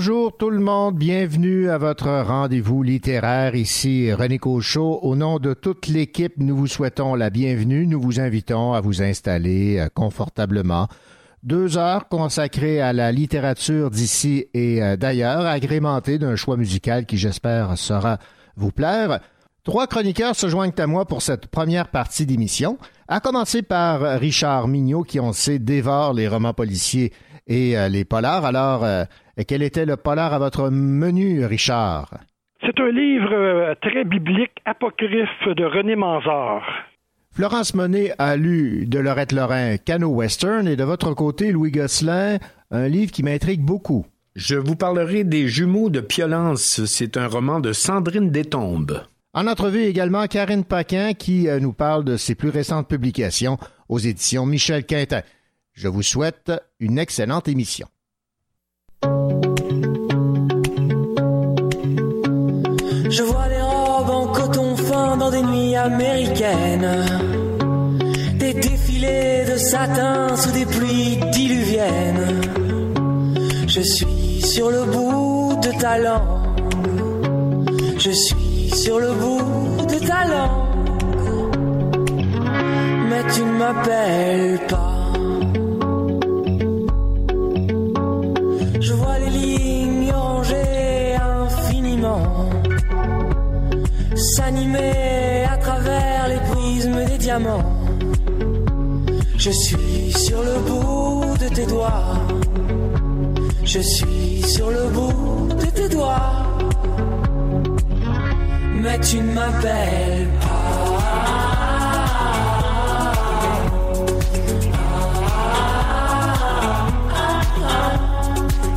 Bonjour tout le monde, bienvenue à votre rendez-vous littéraire. Ici René Cochot. Au nom de toute l'équipe, nous vous souhaitons la bienvenue. Nous vous invitons à vous installer euh, confortablement. Deux heures consacrées à la littérature d'ici et euh, d'ailleurs, agrémentées d'un choix musical qui, j'espère, saura vous plaire. Trois chroniqueurs se joignent à moi pour cette première partie d'émission, à commencer par Richard Mignot, qui, on sait, dévore les romans policiers et euh, les polars. Alors, et quel était le polar à votre menu, Richard? C'est un livre euh, très biblique, apocryphe de René Manzard. Florence Monet a lu de Lorette Lorrain Cano Western et de votre côté, Louis Gosselin, un livre qui m'intrigue beaucoup. Je vous parlerai des Jumeaux de Piolence. C'est un roman de Sandrine Détombe. En entrevue également Karine Paquin qui euh, nous parle de ses plus récentes publications aux éditions Michel Quintin. Je vous souhaite une excellente émission. Je vois des robes en coton fin dans des nuits américaines. Des défilés de satin sous des pluies diluviennes. Je suis sur le bout de ta langue. Je suis sur le bout de ta langue. Mais tu ne m'appelles pas. S'animer à travers les prismes des diamants. Je suis sur le bout de tes doigts. Je suis sur le bout de tes doigts. Mais tu ne m'appelles pas.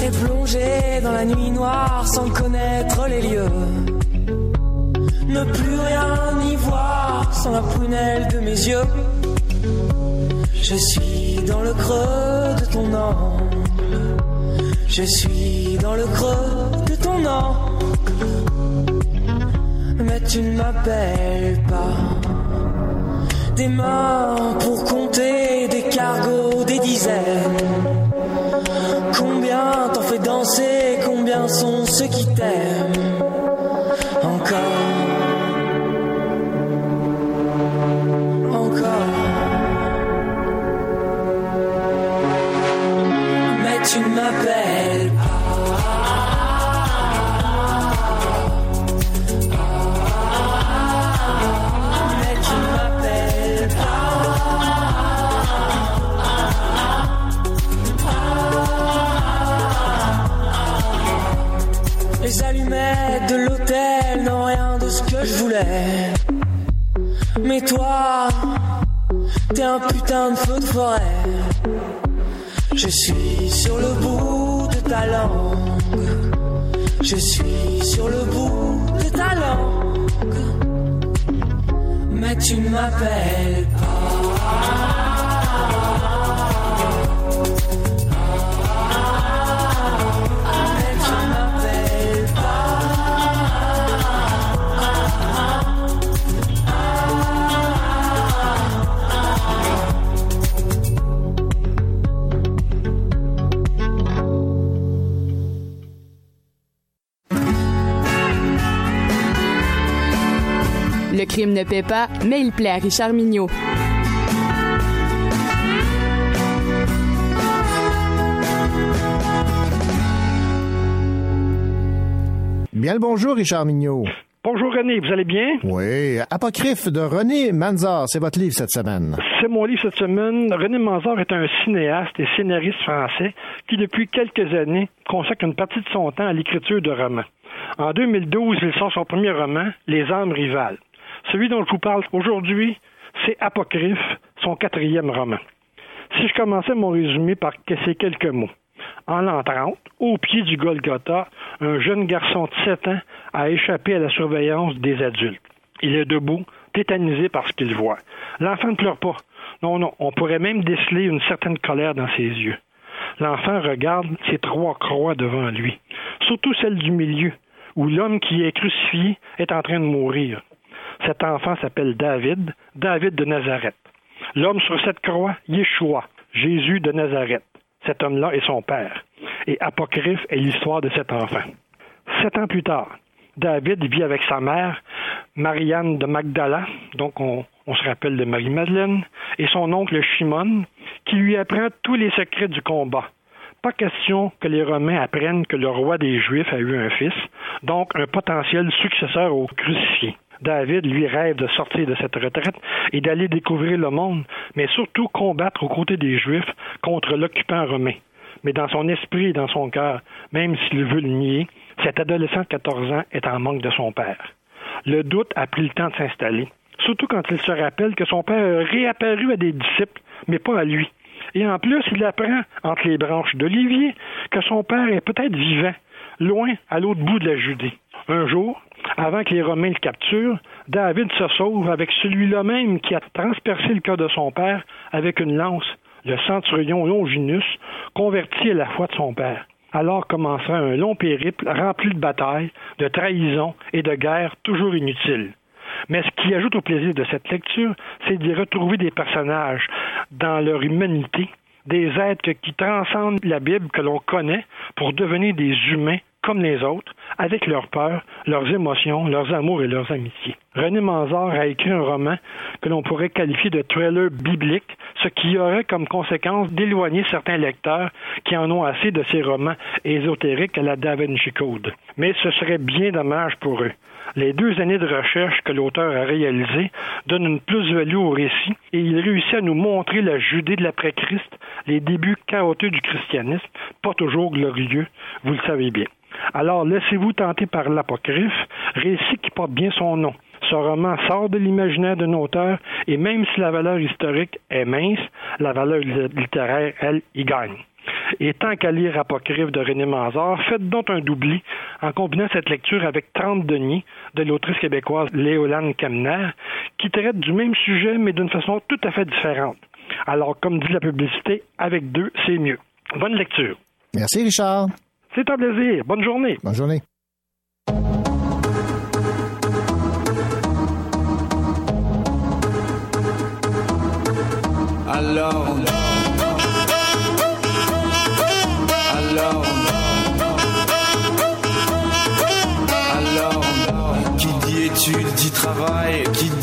Et plongé dans la nuit noire sans connaître les lieux ne plus rien y voir sans la prunelle de mes yeux. Je suis dans le creux de ton angle. Je suis dans le creux de ton angle. Mais tu ne m'appelles pas. Des mains pour compter des cargos, des dizaines. Combien t'en fais danser, combien sont ceux qui t'aiment encore. M'appelles Les allumettes de l'hôtel n'ont rien de ce que je voulais. Mais toi, t'es un putain de feu de forêt. Je suis sur le bout de ta langue. Je suis sur le bout de ta langue. Mais tu ne m'appelles pas. Le crime ne paie pas, mais il plaît à Richard Mignot. Bien le bonjour, Richard Mignot. Bonjour René, vous allez bien? Oui. Apocryphe de René Manzar, c'est votre livre cette semaine. C'est mon livre cette semaine. René Manzar est un cinéaste et scénariste français qui, depuis quelques années, consacre une partie de son temps à l'écriture de romans. En 2012, il sort son premier roman, Les âmes rivales. Celui dont je vous parle aujourd'hui, c'est Apocryphe, son quatrième roman. Si je commençais mon résumé par ces quelques mots. En l'an 30, au pied du Golgotha, un jeune garçon de 7 ans a échappé à la surveillance des adultes. Il est debout, tétanisé par ce qu'il voit. L'enfant ne pleure pas. Non, non, on pourrait même déceler une certaine colère dans ses yeux. L'enfant regarde ces trois croix devant lui, surtout celle du milieu, où l'homme qui est crucifié est en train de mourir. Cet enfant s'appelle David, David de Nazareth. L'homme sur cette croix, Yeshua, Jésus de Nazareth. Cet homme-là est son père. Et Apocryphe est l'histoire de cet enfant. Sept ans plus tard, David vit avec sa mère, Marianne de Magdala, donc on, on se rappelle de Marie-Madeleine, et son oncle Shimon, qui lui apprend tous les secrets du combat. Pas question que les Romains apprennent que le roi des Juifs a eu un fils, donc un potentiel successeur au crucifié. David, lui, rêve de sortir de cette retraite et d'aller découvrir le monde, mais surtout combattre aux côtés des Juifs contre l'occupant romain. Mais dans son esprit et dans son cœur, même s'il veut le nier, cet adolescent de 14 ans est en manque de son père. Le doute a pris le temps de s'installer, surtout quand il se rappelle que son père a réapparu à des disciples, mais pas à lui. Et en plus, il apprend, entre les branches d'olivier, que son père est peut-être vivant, loin à l'autre bout de la Judée. Un jour, avant que les Romains le capturent, David se sauve avec celui-là même qui a transpercé le cœur de son père avec une lance, le centurion Longinus, converti à la foi de son père. Alors commencera un long périple rempli de batailles, de trahisons et de guerres toujours inutiles. Mais ce qui ajoute au plaisir de cette lecture, c'est d'y retrouver des personnages dans leur humanité, des êtres qui transcendent la Bible que l'on connaît pour devenir des humains comme les autres, avec leurs peurs, leurs émotions, leurs amours et leurs amitiés. René Manzard a écrit un roman que l'on pourrait qualifier de thriller biblique, ce qui aurait comme conséquence d'éloigner certains lecteurs qui en ont assez de ces romans ésotériques à la Da Vinci Code. Mais ce serait bien dommage pour eux. Les deux années de recherche que l'auteur a réalisées donnent une plus-value au récit et il réussit à nous montrer la Judée de l'après-Christ, les débuts chaotiques du christianisme, pas toujours glorieux, vous le savez bien. Alors laissez-vous tenter par l'apocryphe, récit qui porte bien son nom. Ce roman sort de l'imaginaire d'un auteur et même si la valeur historique est mince, la valeur littéraire, elle, y gagne. Et tant qu'à lire Apocryphe de René Manzard, faites donc un doubli en combinant cette lecture avec 30 deniers de l'autrice québécoise Léolane Kamner, qui traite du même sujet mais d'une façon tout à fait différente. Alors, comme dit la publicité, avec deux, c'est mieux. Bonne lecture. Merci, Richard. C'est un plaisir. Bonne journée. Bonne journée. Alors, alors, alors, qui dit études dit travail, qui dit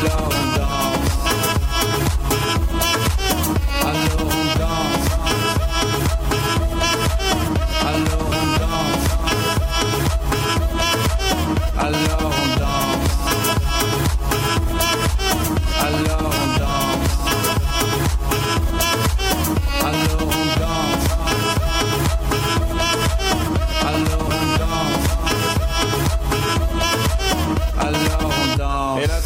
blow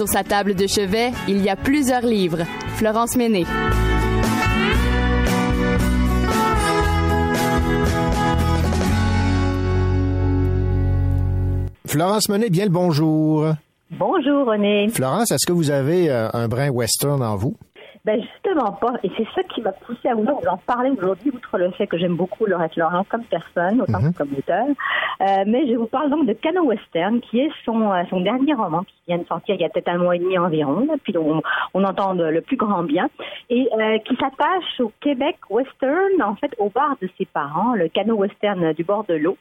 Sur sa table de chevet, il y a plusieurs livres. Florence Méné. Florence Menet, bien le bonjour. Bonjour René. Florence, est-ce que vous avez euh, un brin western en vous? Ben justement pas. Et c'est ça qui m'a poussé à vouloir vous en parler aujourd'hui, outre le fait que j'aime beaucoup Laurette Laurent comme personne, autant Mhm. que comme auteur. Euh, mais je vous parle donc de Cano Western, qui est son, euh, son dernier roman, qui vient de sortir il y a peut-être un mois et demi environ, là, puis on, on entend le plus grand bien, et euh, qui s'attache au Québec Western, en fait, au bar de ses parents, le Cano Western du bord de l'eau.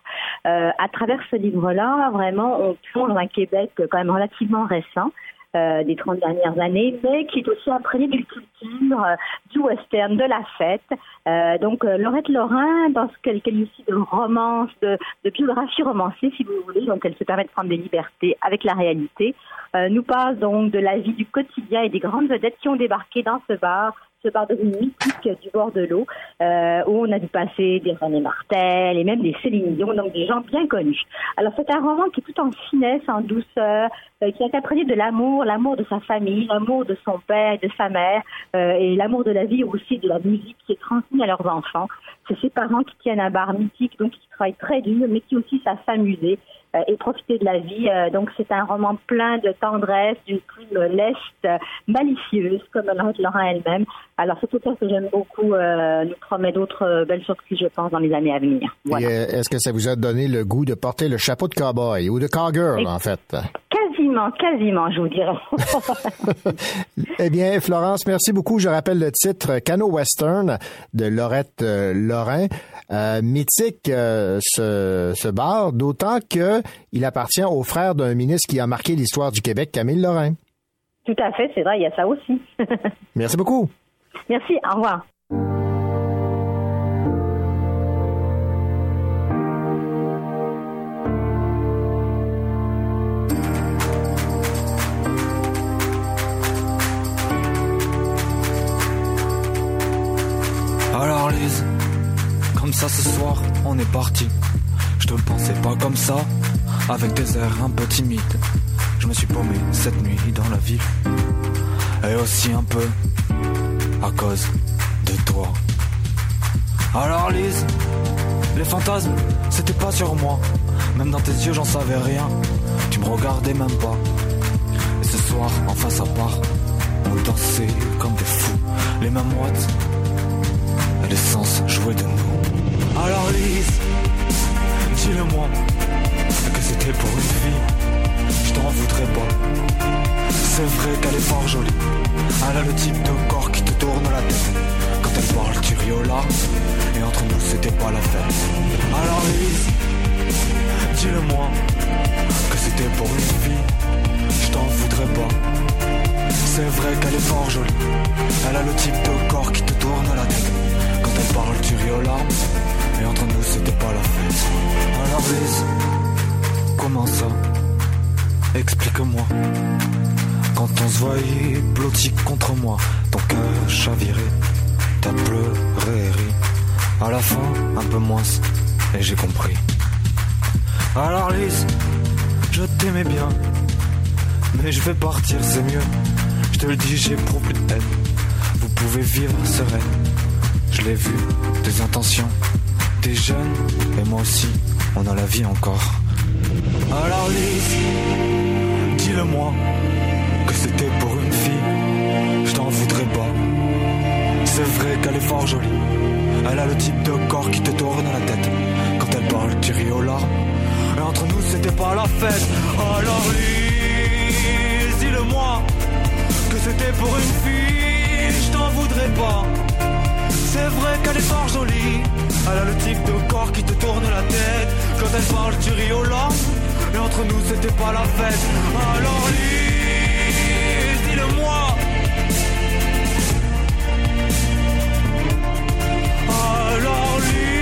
Euh, à travers ce livre-là, vraiment, on plonge dans un Québec quand même relativement récent. Euh, des 30 dernières années, mais qui est aussi imprégné d'une culture du western, de la fête. Euh, donc, euh, Laurette Lorrain, dans ce qu'elle qualifie de romance, de, de biographie romancée, si vous voulez, donc elle se permet de prendre des libertés avec la réalité, euh, nous parle donc de la vie du quotidien et des grandes vedettes qui ont débarqué dans ce bar, ce bar de mythique du bord de l'eau, euh, où on a dû passer des René Martel et même des Céline Dion, donc des gens bien connus. Alors c'est un roman qui est tout en finesse, en douceur, euh, qui imprégné de l'amour, l'amour de sa famille, l'amour de son père et de sa mère, euh, et l'amour de la vie aussi, de la musique qui est transmis à leurs enfants. C'est ses parents qui tiennent un bar mythique, donc qui travaillent très dur, mais qui aussi savent s'amuser et profiter de la vie. Euh, donc c'est un roman plein de tendresse, d'une plume leste, euh, malicieuse, comme Laurent elle-même. Alors c'est tout ça que j'aime beaucoup, euh, nous promet d'autres euh, belles surprises, je pense, dans les années à venir. Voilà. Euh, Est-ce que ça vous a donné le goût de porter le chapeau de cowboy ou de cowgirl, Et- en fait? Quasiment, quasiment, je vous dirais. Eh bien, Florence, merci beaucoup. Je rappelle le titre Cano Western de Laurette euh, Lorrain. Euh, mythique euh, ce, ce bar, d'autant que il appartient au frère d'un ministre qui a marqué l'histoire du Québec, Camille Lorrain. tout à fait, c'est vrai, il y a ça aussi. Merci beaucoup. Merci, au revoir. Ce soir, on est parti. Je te pensais pas comme ça, avec des airs un peu timides. Je me suis paumé cette nuit dans la ville. Et aussi un peu à cause de toi. Alors Lise, les fantasmes, c'était pas sur moi. Même dans tes yeux, j'en savais rien. Tu me regardais même pas. Et ce soir, en face à part, on dansait comme des fous. Les mêmes watts et l'essence jouait de nous. Alors Lise, dis-le-moi, que c'était pour une fille, je t'en voudrais pas. C'est vrai qu'elle est fort jolie, elle a le type de corps qui te tourne la tête. Quand elle parle, tu larmes, et entre nous c'était pas la fête. Alors Lise, dis-le-moi, que c'était pour une fille, je t'en voudrais pas. C'est vrai qu'elle est fort jolie, elle a le type de corps qui te tourne la tête. Quand elle parle, tu. Et entre nous, c'était pas la. Alors, Lise, comment ça? Explique-moi. Quand on se voyait blotti contre moi, ton cœur chaviré, t'as pleuré et ri. À la fin, un peu moins, et j'ai compris. Alors, Lise, je t'aimais bien, mais je vais partir, c'est mieux. Je te le dis, j'éprouve plus de haine. Vous pouvez vivre sereine. Je l'ai vu, tes intentions. T'es jeune, et moi aussi, on a la vie encore. Alors Lise, dis-le-moi, que c'était pour une fille, je t'en voudrais pas. C'est vrai qu'elle est fort jolie, elle a le type de corps qui te tourne la tête. Quand elle parle, tu ris aux larmes, et entre nous c'était pas la fête. Alors Lise, dis-le-moi, que c'était pour une fille, je t'en voudrais pas. C'est vrai qu'elle est fort jolie. Elle a le type de corps qui te tourne la tête. Quand elle parle, tu ris aux langues. Et entre nous, c'était pas la fête. Alors Lise, dis-le-moi. Alors Lise.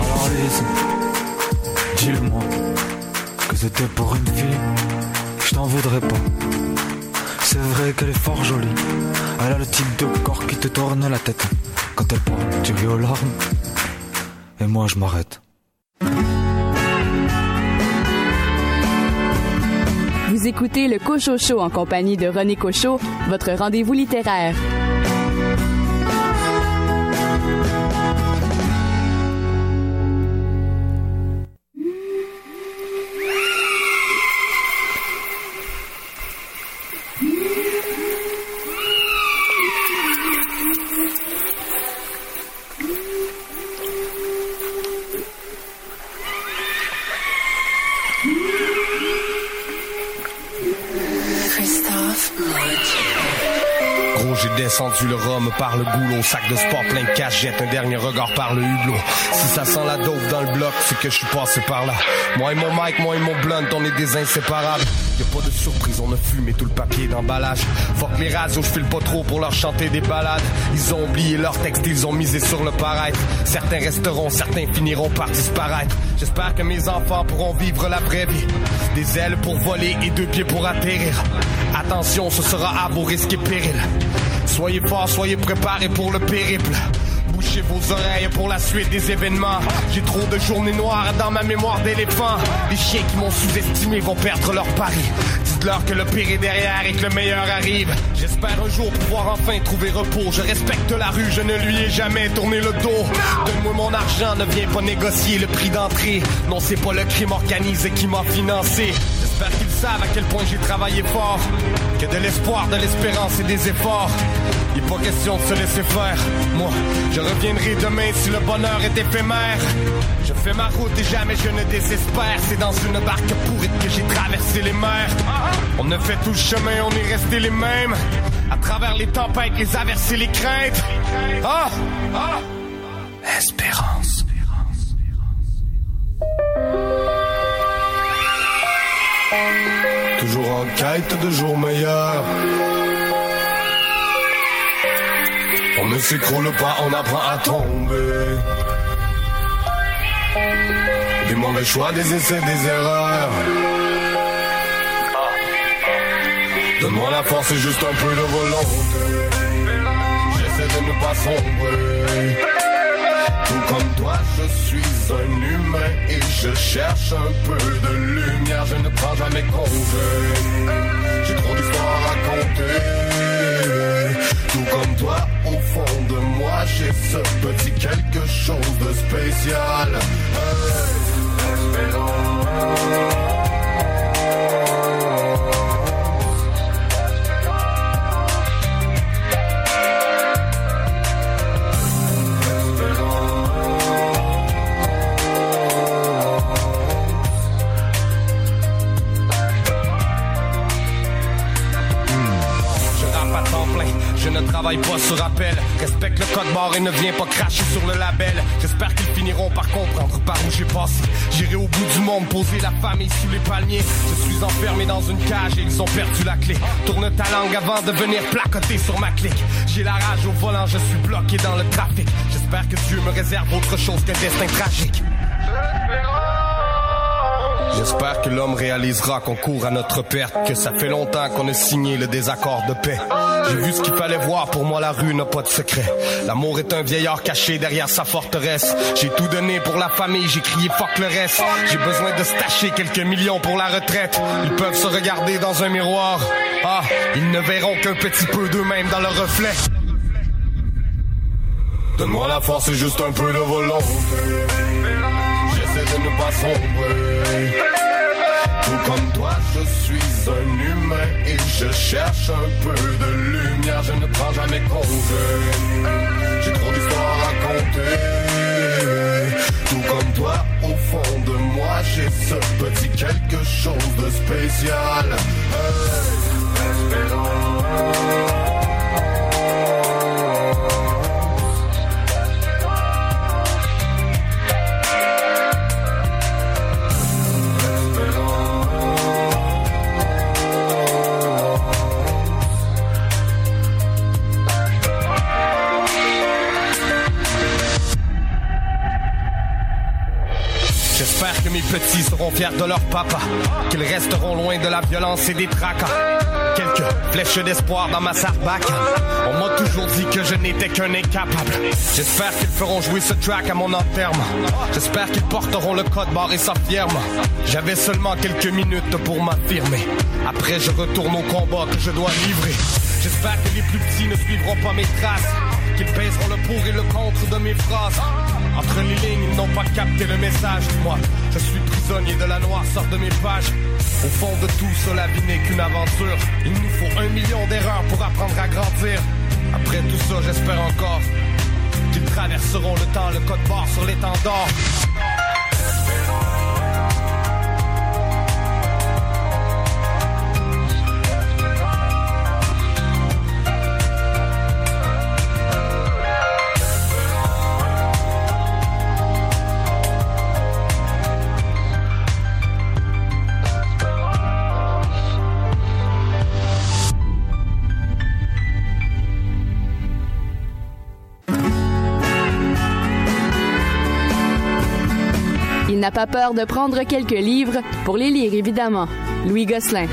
Alors Lise, dis-le-moi que c'était pour une fille voudrais pas. C'est vrai qu'elle est fort jolie. Elle a le type de corps qui te tourne la tête. Quand elle parle, tu ris aux larmes. Et moi, je m'arrête. Vous écoutez le Cocho Show en compagnie de René Cocho, votre rendez-vous littéraire. Descendu le rhum par le goulot, sac de sport plein de cash, jette un dernier regard par le hublot. Si ça sent la dope dans le bloc, c'est que je suis passé par là. Moi et mon mic, moi et mon blunt, on est des inséparables. Y a pas de surprise, on a fumé tout le papier d'emballage. Fuck les radios, je file pas trop pour leur chanter des balades. Ils ont oublié leur texte, ils ont misé sur le paraître. Certains resteront, certains finiront par disparaître. J'espère que mes enfants pourront vivre la vraie vie. Des ailes pour voler et deux pieds pour atterrir. Attention, ce sera à vos risques et périls. Soyez forts, soyez préparés pour le périple. Bouchez vos oreilles pour la suite des événements. J'ai trop de journées noires dans ma mémoire d'éléphant. Les chiens qui m'ont sous-estimé vont perdre leur pari. Dites-leur que le pire est derrière et que le meilleur arrive. J'espère un jour pouvoir enfin trouver repos. Je respecte la rue, je ne lui ai jamais tourné le dos. Donne-moi mon argent, ne viens pas négocier le prix d'entrée. Non, c'est pas le crime organisé qui m'a financé. J'espère qu'ils savent à quel point j'ai travaillé fort. Que de l'espoir, de l'espérance et des efforts. Il pas question de se laisser faire. Moi, je reviendrai demain si le bonheur est éphémère. Je fais ma route et jamais je ne désespère. C'est dans une barque pourrite que j'ai traversé les mers. On a fait tout le chemin, on est resté les mêmes. À travers les tempêtes, les averses et les craintes. Ah! ah. Espérance. Toujours en quête de jours meilleurs. On ne s'écroule pas, on apprend à tomber. Des mauvais choix, des essais, des erreurs. Donne-moi la force et juste un peu de volonté. J'essaie de ne pas sombrer. Tout comme toi, je suis un humain et je cherche un peu de lumière. Je ne prends jamais congé. J'ai trop d'histoires à raconter. Tout comme toi, au fond de moi, j'ai ce petit quelque chose de spécial. Travaille pas sur appel. Respecte le code barre et ne viens pas cracher sur le label. J'espère qu'ils finiront par comprendre par où j'ai passé. J'irai au bout du monde, poser la famille sous les palmiers. Je suis enfermé dans une cage et ils ont perdu la clé. Tourne ta langue avant de venir placoter sur ma clique. J'ai la rage au volant, je suis bloqué dans le trafic. J'espère que Dieu me réserve autre chose qu'un destin tragique. J'espère que l'homme réalisera qu'on court à notre perte, que ça fait longtemps qu'on a signé le désaccord de paix. J'ai vu ce qu'il fallait voir, pour moi la rue n'a pas de secret. L'amour est un vieillard caché derrière sa forteresse. J'ai tout donné pour la famille, j'ai crié fuck le reste. J'ai besoin de stacher quelques millions pour la retraite. Ils peuvent se regarder dans un miroir. Ah, ils ne verront qu'un petit peu d'eux-mêmes dans le reflet. Donne-moi la force et juste un peu de volonté. Pas sombrer. Tout comme toi, je suis un humain et je cherche un peu de lumière. Je ne prends jamais congé. J'ai trop d'histoires à raconter. Tout comme toi, au fond de moi, j'ai ce petit quelque chose de spécial. Petits seront fiers de leur papa, qu'ils resteront loin de la violence et des tracas. Quelques flèches d'espoir dans ma sarbacane. On m'a toujours dit que je n'étais qu'un incapable. J'espère qu'ils feront jouer ce track à mon enterrement. J'espère qu'ils porteront le code barre et firme. J'avais seulement quelques minutes pour m'affirmer. Après, je retourne au combat que je dois livrer. J'espère que les plus petits ne suivront pas mes traces. Qu'ils pèseront le pour et le contre de mes phrases. Entre les lignes, ils n'ont pas capté le message. Moi, je suis prisonnier de la noirceur de mes pages. Au fond de tout cela, n'est qu'une aventure. Il nous faut un million d'erreurs pour apprendre à grandir. Après tout ça, j'espère encore qu'ils traverseront le temps, le code barre sur l'étendard. Pas peur de prendre quelques livres pour les lire, évidemment. Louis Gosselin.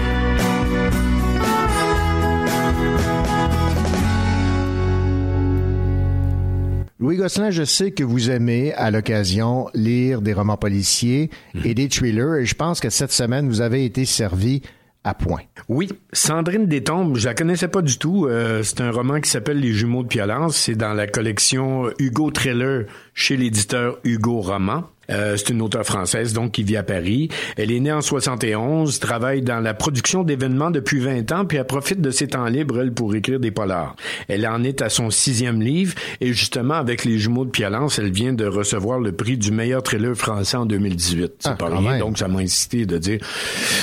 Louis Gosselin, je sais que vous aimez à l'occasion lire des romans policiers et des thrillers et je pense que cette semaine, vous avez été servi à point. Oui, Sandrine Détombe, je la connaissais pas du tout. Euh, c'est un roman qui s'appelle Les Jumeaux de Piolance. C'est dans la collection Hugo Trailer chez l'éditeur Hugo Roman. Euh, c'est une auteure française, donc, qui vit à Paris. Elle est née en 71, travaille dans la production d'événements depuis 20 ans, puis elle profite de ses temps libres, elle, pour écrire des polars. Elle en est à son sixième livre, et justement, avec Les Jumeaux de Piolance, elle vient de recevoir le prix du meilleur thriller français en 2018. C'est Ah, pas rien, donc ça m'a incité de dire,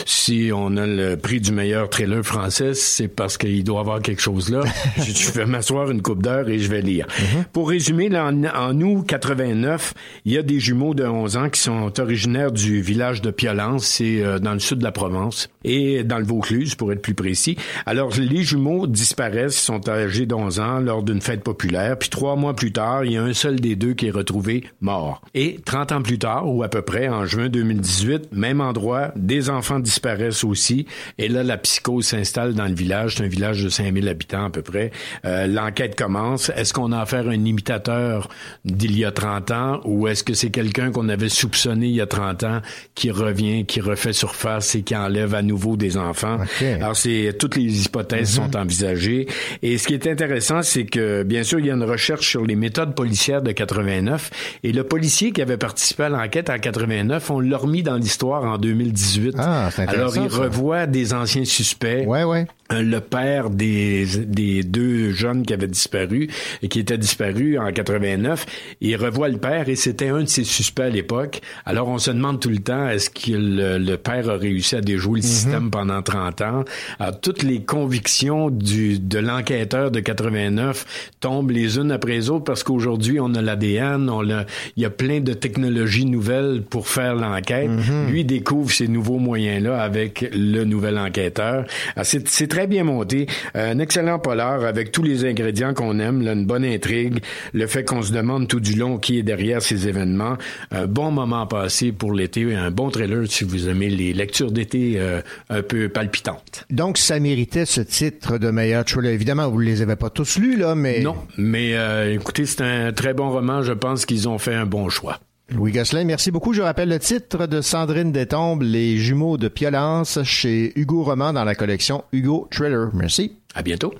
si on a le prix du meilleur thriller français, c'est parce qu'il doit y avoir quelque chose là. je, je vais m'asseoir une coupe d'heure et je vais lire. Pour résumer, là, en, en août 89, il y a des jumeaux de 11 ans qui sont originaires du village de Piolance, c'est euh, dans le sud de la Provence, et dans le Vaucluse, pour être plus précis. Alors, les jumeaux disparaissent, ils sont âgés d'11 ans lors d'une fête populaire, puis trois mois plus tard, il y a un seul des deux qui est retrouvé mort. Et 30 ans plus tard, ou à peu près, en juin 2018, même endroit, des enfants disparaissent aussi, et là, la psychose s'installe dans le village, c'est un village de 5000 habitants à peu près. Euh, L'enquête commence. Est-ce qu'on a affaire à un imitateur d'il y a 30 ans, ou est-ce que c'est quelqu'un qu'on avait soupçonné il y a 30 ans qui revient, qui refait surface et qui enlève à nouveau des enfants? Alors, c'est toutes les hypothèses sont envisagées. Et ce qui est intéressant, c'est que, bien sûr, il y a une recherche sur les méthodes policières de 89. Et le policier qui avait participé à l'enquête en 89, on l'a remis dans l'histoire en 2018. Ah, Alors, il ça. revoit des anciens suspects. Ouais, ouais. Euh, le père des, des deux jeunes qui avaient disparu et qui étaient disparus en 89. Il revoit le père et c'était un de ses suspects à l'époque. Alors on se demande tout le temps est-ce que le, le père a réussi à déjouer le système pendant 30 ans? Alors, toutes les convictions du, de l'enquêteur de 89 tombent les unes après les autres parce qu'aujourd'hui on a l'ADN, on a, il y a plein de technologies nouvelles pour faire l'enquête. Lui découvre ces nouveaux moyens-là avec le nouvel enquêteur. Alors, C'est très bien monté. Euh, Un excellent polar avec tous les ingrédients qu'on aime, là, une bonne intrigue, le fait qu'on se demande tout du long qui est derrière ces événements. Un bon moment passé pour l'été, un bon trailer si vous aimez les lectures d'été euh, un peu palpitantes. Donc, ça méritait ce titre de meilleur thriller. Évidemment, vous ne les avez pas tous lus, là, mais... Non, mais euh, écoutez, c'est un très bon roman. Je pense qu'ils ont fait un bon choix. Louis Gosselin, merci beaucoup. Je rappelle le titre de Sandrine Détombe, Les jumeaux de Piolance, chez Hugo Roman dans la collection Hugo Thriller. Merci. À bientôt.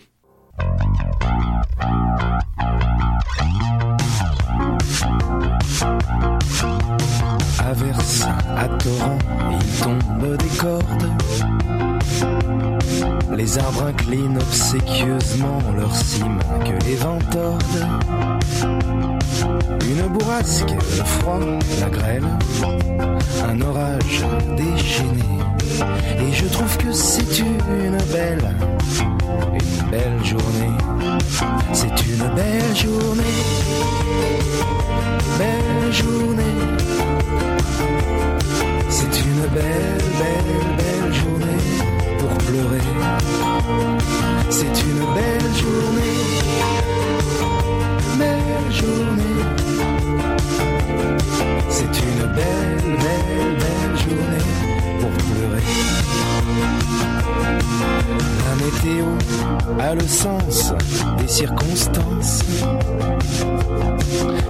Averse à torrent, il tombe des cordes. Les arbres inclinent obséquieusement leurs cimes que les vents tordent. Une bourrasque, le froid, la grêle, un orage déchaîné. Et je trouve que c'est une belle, une belle journée. C'est une belle journée, belle journée. C'est une belle, belle, belle journée pour pleurer. C'est une belle journée, belle journée. C'est une belle, belle, pour pleurer. La météo a le sens des circonstances.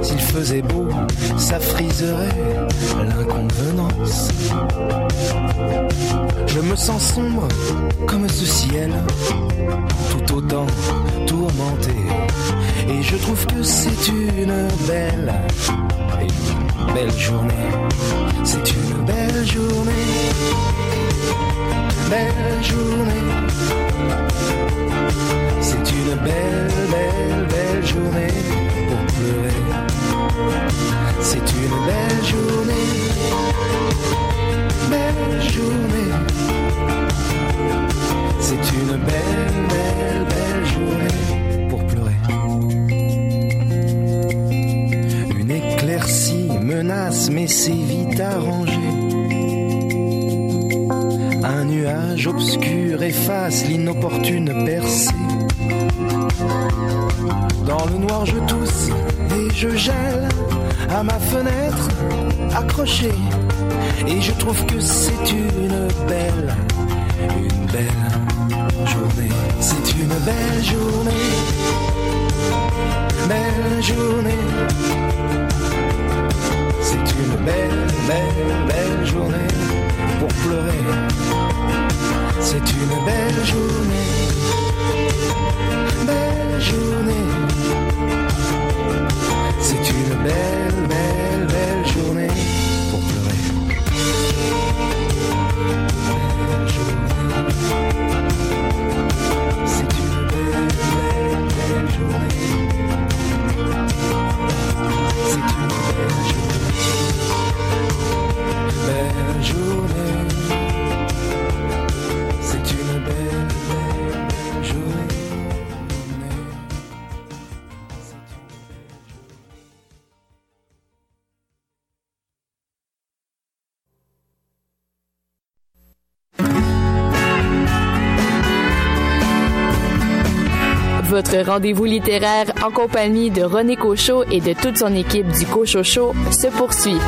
S'il faisait beau, ça friserait l'inconvenance. Je me sens sombre comme ce ciel, tout autant tourmenté. Et je trouve que c'est une belle belle journée. C'est une belle journée, belle journée. C'est une belle, belle, belle journée pour pleurer. C'est une belle journée, belle journée. C'est une belle, belle, belle journée menace, mais c'est vite arrangé. Un nuage obscur efface l'inopportune percée. Dans le noir, je tousse et je gèle à ma fenêtre accrochée. Et je trouve que c'est une belle, une belle journée. C'est une belle journée, belle journée. C'est une belle, belle, belle journée pour pleurer. C'est une belle journée, belle journée. C'est une belle, belle, belle journée pour pleurer. Journée. C'est une belle, belle, belle journée. C'est une belle journée. Belle journée. Votre rendez-vous littéraire en compagnie de René Cochot et de toute son équipe du Cochot Show se poursuit.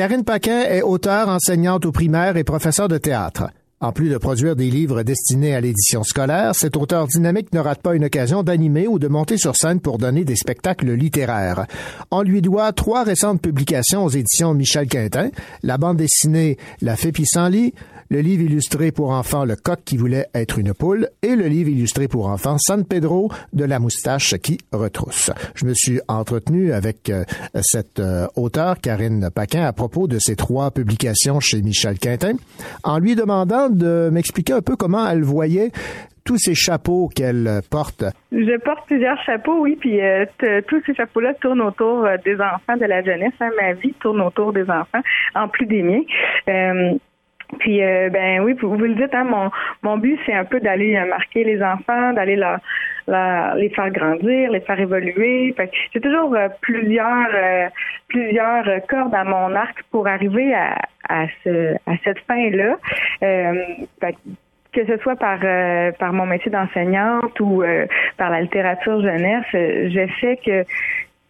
Karine Paquin est auteure, enseignante au primaire et professeure de théâtre. En plus de produire des livres destinés à l'édition scolaire, cet auteur dynamique ne rate pas une occasion d'animer ou de monter sur scène pour donner des spectacles littéraires. On lui doit trois récentes publications aux éditions Michel Quintin, la bande dessinée La fée pissenlit, le livre illustré pour enfants Le coq qui voulait être une poule et le livre illustré pour enfants San Pedro de la moustache qui retrousse. Je me suis entretenu avec euh, cette euh, auteure, Karine Paquin, à propos de ces trois publications chez Michel Quintin, en lui demandant de m'expliquer un peu comment elle voyait tous ces chapeaux qu'elle porte. Je porte plusieurs chapeaux, oui, puis euh, tous ces chapeaux-là tournent autour des enfants, de la jeunesse. Hein. Ma vie tourne autour des enfants, en plus des miens. Puis euh, ben oui, vous, le dites, hein, mon, mon but c'est un peu d'aller euh, marquer les enfants, d'aller les faire grandir, les faire évoluer. J'ai toujours euh, plusieurs plusieurs cordes à mon arc pour arriver à, à, ce, à cette fin là. que ce soit par par mon métier d'enseignante ou par la littérature jeunesse, j'essaie que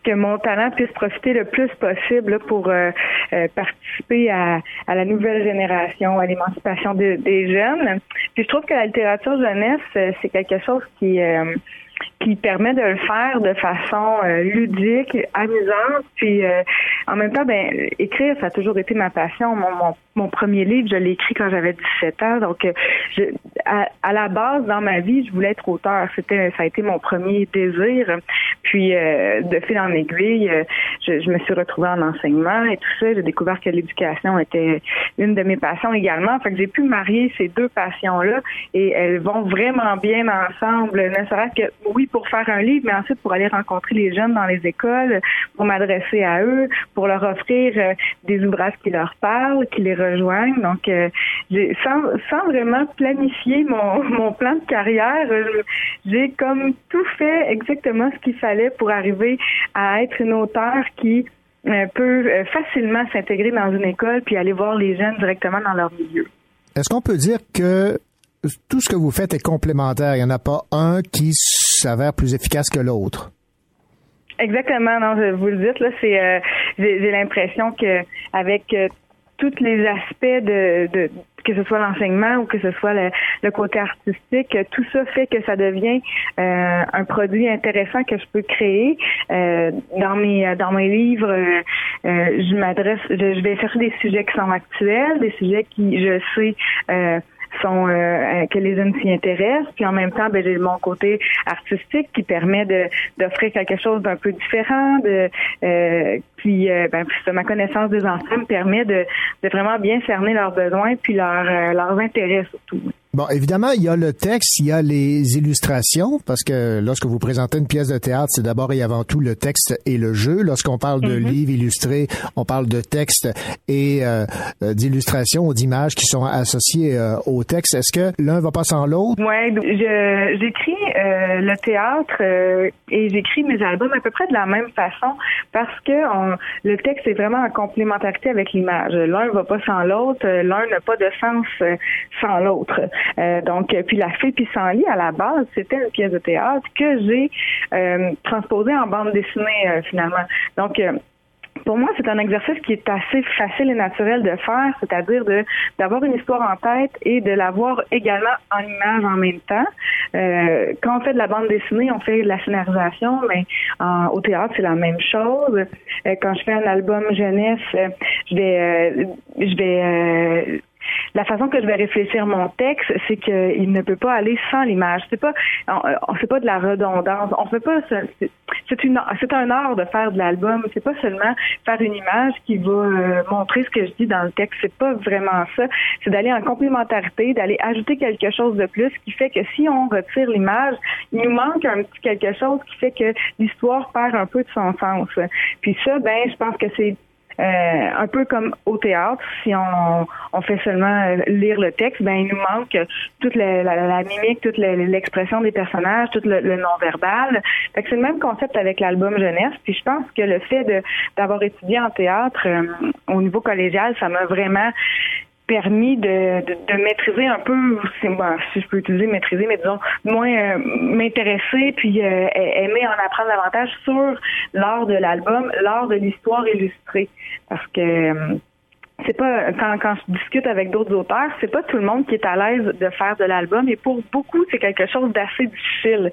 que mon talent puisse profiter le plus possible pour euh, euh, participer à, à, la nouvelle génération, à l'émancipation des jeunes. Puis je trouve que la littérature jeunesse, euh, c'est quelque chose qui qui permet de le faire de façon euh, ludique, amusante, puis euh, en même temps, ben écrire, ça a toujours été ma passion. Mon, mon, mon premier livre, je l'ai écrit quand j'avais 17 ans, donc euh, je, à, à, la base, dans ma vie, je voulais être auteur. C'était, ça a été mon premier désir. Puis de fil en aiguille, je, je, me suis retrouvée en enseignement et tout ça. J'ai découvert que l'éducation était une de mes passions également. Fait que j'ai pu marier ces deux passions-là et elles vont vraiment bien ensemble. Ne serait-ce que oui pour faire un livre, mais ensuite pour aller rencontrer les jeunes dans les écoles, pour m'adresser à eux, pour leur offrir euh, des ouvrages qui leur parlent, qui les rejoignent. Donc, euh, sans, vraiment planifier mon, mon plan de carrière, euh, j'ai comme tout fait exactement ce qu'il fallait pour arriver à être une auteure qui peut facilement s'intégrer dans une école puis aller voir les jeunes directement dans leur milieu. Est-ce qu'on peut dire que tout ce que vous faites est complémentaire. Il n'y en a pas un qui s'avère plus efficace que l'autre. Exactement, non, vous le dites là, c'est euh, j'ai l'impression que avec euh, tous les aspects de, de que ce soit l'enseignement ou que ce soit le, côté artistique, tout ça fait que ça devient euh, un produit intéressant que je peux créer. dans mes dans mes livres, je m'adresse, je, vais chercher des sujets qui sont actuels, des sujets qui je sais sont euh, euh, que les jeunes s'y intéressent. Puis en même temps, ben, j'ai mon côté artistique qui permet de d'offrir quelque chose d'un peu différent. De euh, puis ben, ma connaissance des enfants me permet de, de vraiment bien cerner leurs besoins puis leurs leurs intérêts surtout. Bon, évidemment, il y a le texte, il y a les illustrations, parce que lorsque vous présentez une pièce de théâtre, c'est d'abord et avant tout le texte et le jeu. Lorsqu'on parle de mhm. livres illustrés, on parle de texte et euh, euh, d'illustrations ou d'images qui sont associées euh, au texte. Est-ce que l'un va pas sans l'autre? Oui, j'écris le théâtre et j'écris mes albums à peu près de la même façon parce que le texte est vraiment en complémentarité avec l'image. L'un va pas sans l'autre, l'un n'a pas de sens sans l'autre. Euh, donc, puis La Fée Pissenlit, à la base, c'était une pièce de théâtre que j'ai euh, transposée en bande dessinée euh, finalement. Donc, pour moi, c'est un exercice qui est assez facile et naturel de faire, c'est-à-dire de d'avoir une histoire en tête et de l'avoir également en image en même temps. Euh, quand on fait de la bande dessinée, on fait de la scénarisation, mais au théâtre, c'est la même chose. quand je fais un album jeunesse, je vais je vais la façon que je vais réfléchir mon texte, c'est qu'il ne peut pas aller sans l'image. C'est pas, on, fait pas de la redondance. On fait pas, c'est c'est un art de faire de l'album. C'est pas seulement faire une image qui va euh, montrer ce que je dis dans le texte. C'est pas vraiment ça. C'est d'aller en complémentarité, d'aller ajouter quelque chose de plus qui fait que si on retire l'image, il nous manque un petit quelque chose qui fait que l'histoire perd un peu de son sens. Puis ça, ben, je pense que c'est un peu comme au théâtre, si on, fait seulement euh, lire le texte, ben il nous manque toute la, mimique, toute l'expression des personnages, tout le, non-verbal. c'est le même concept avec l'album jeunesse. Puis je pense que le fait d'avoir étudié en théâtre euh, au niveau collégial, ça m'a vraiment permis de, de, maîtriser un peu, si je peux utiliser maîtriser, mais disons, moins euh, m'intéresser puis euh, aimer en apprendre davantage sur l'art de l'album, l'art de l'histoire illustrée. Parce que euh, c'est pas quand, quand je discute avec d'autres auteurs, c'est pas tout le monde qui est à l'aise de faire de l'album et pour beaucoup c'est quelque chose d'assez difficile.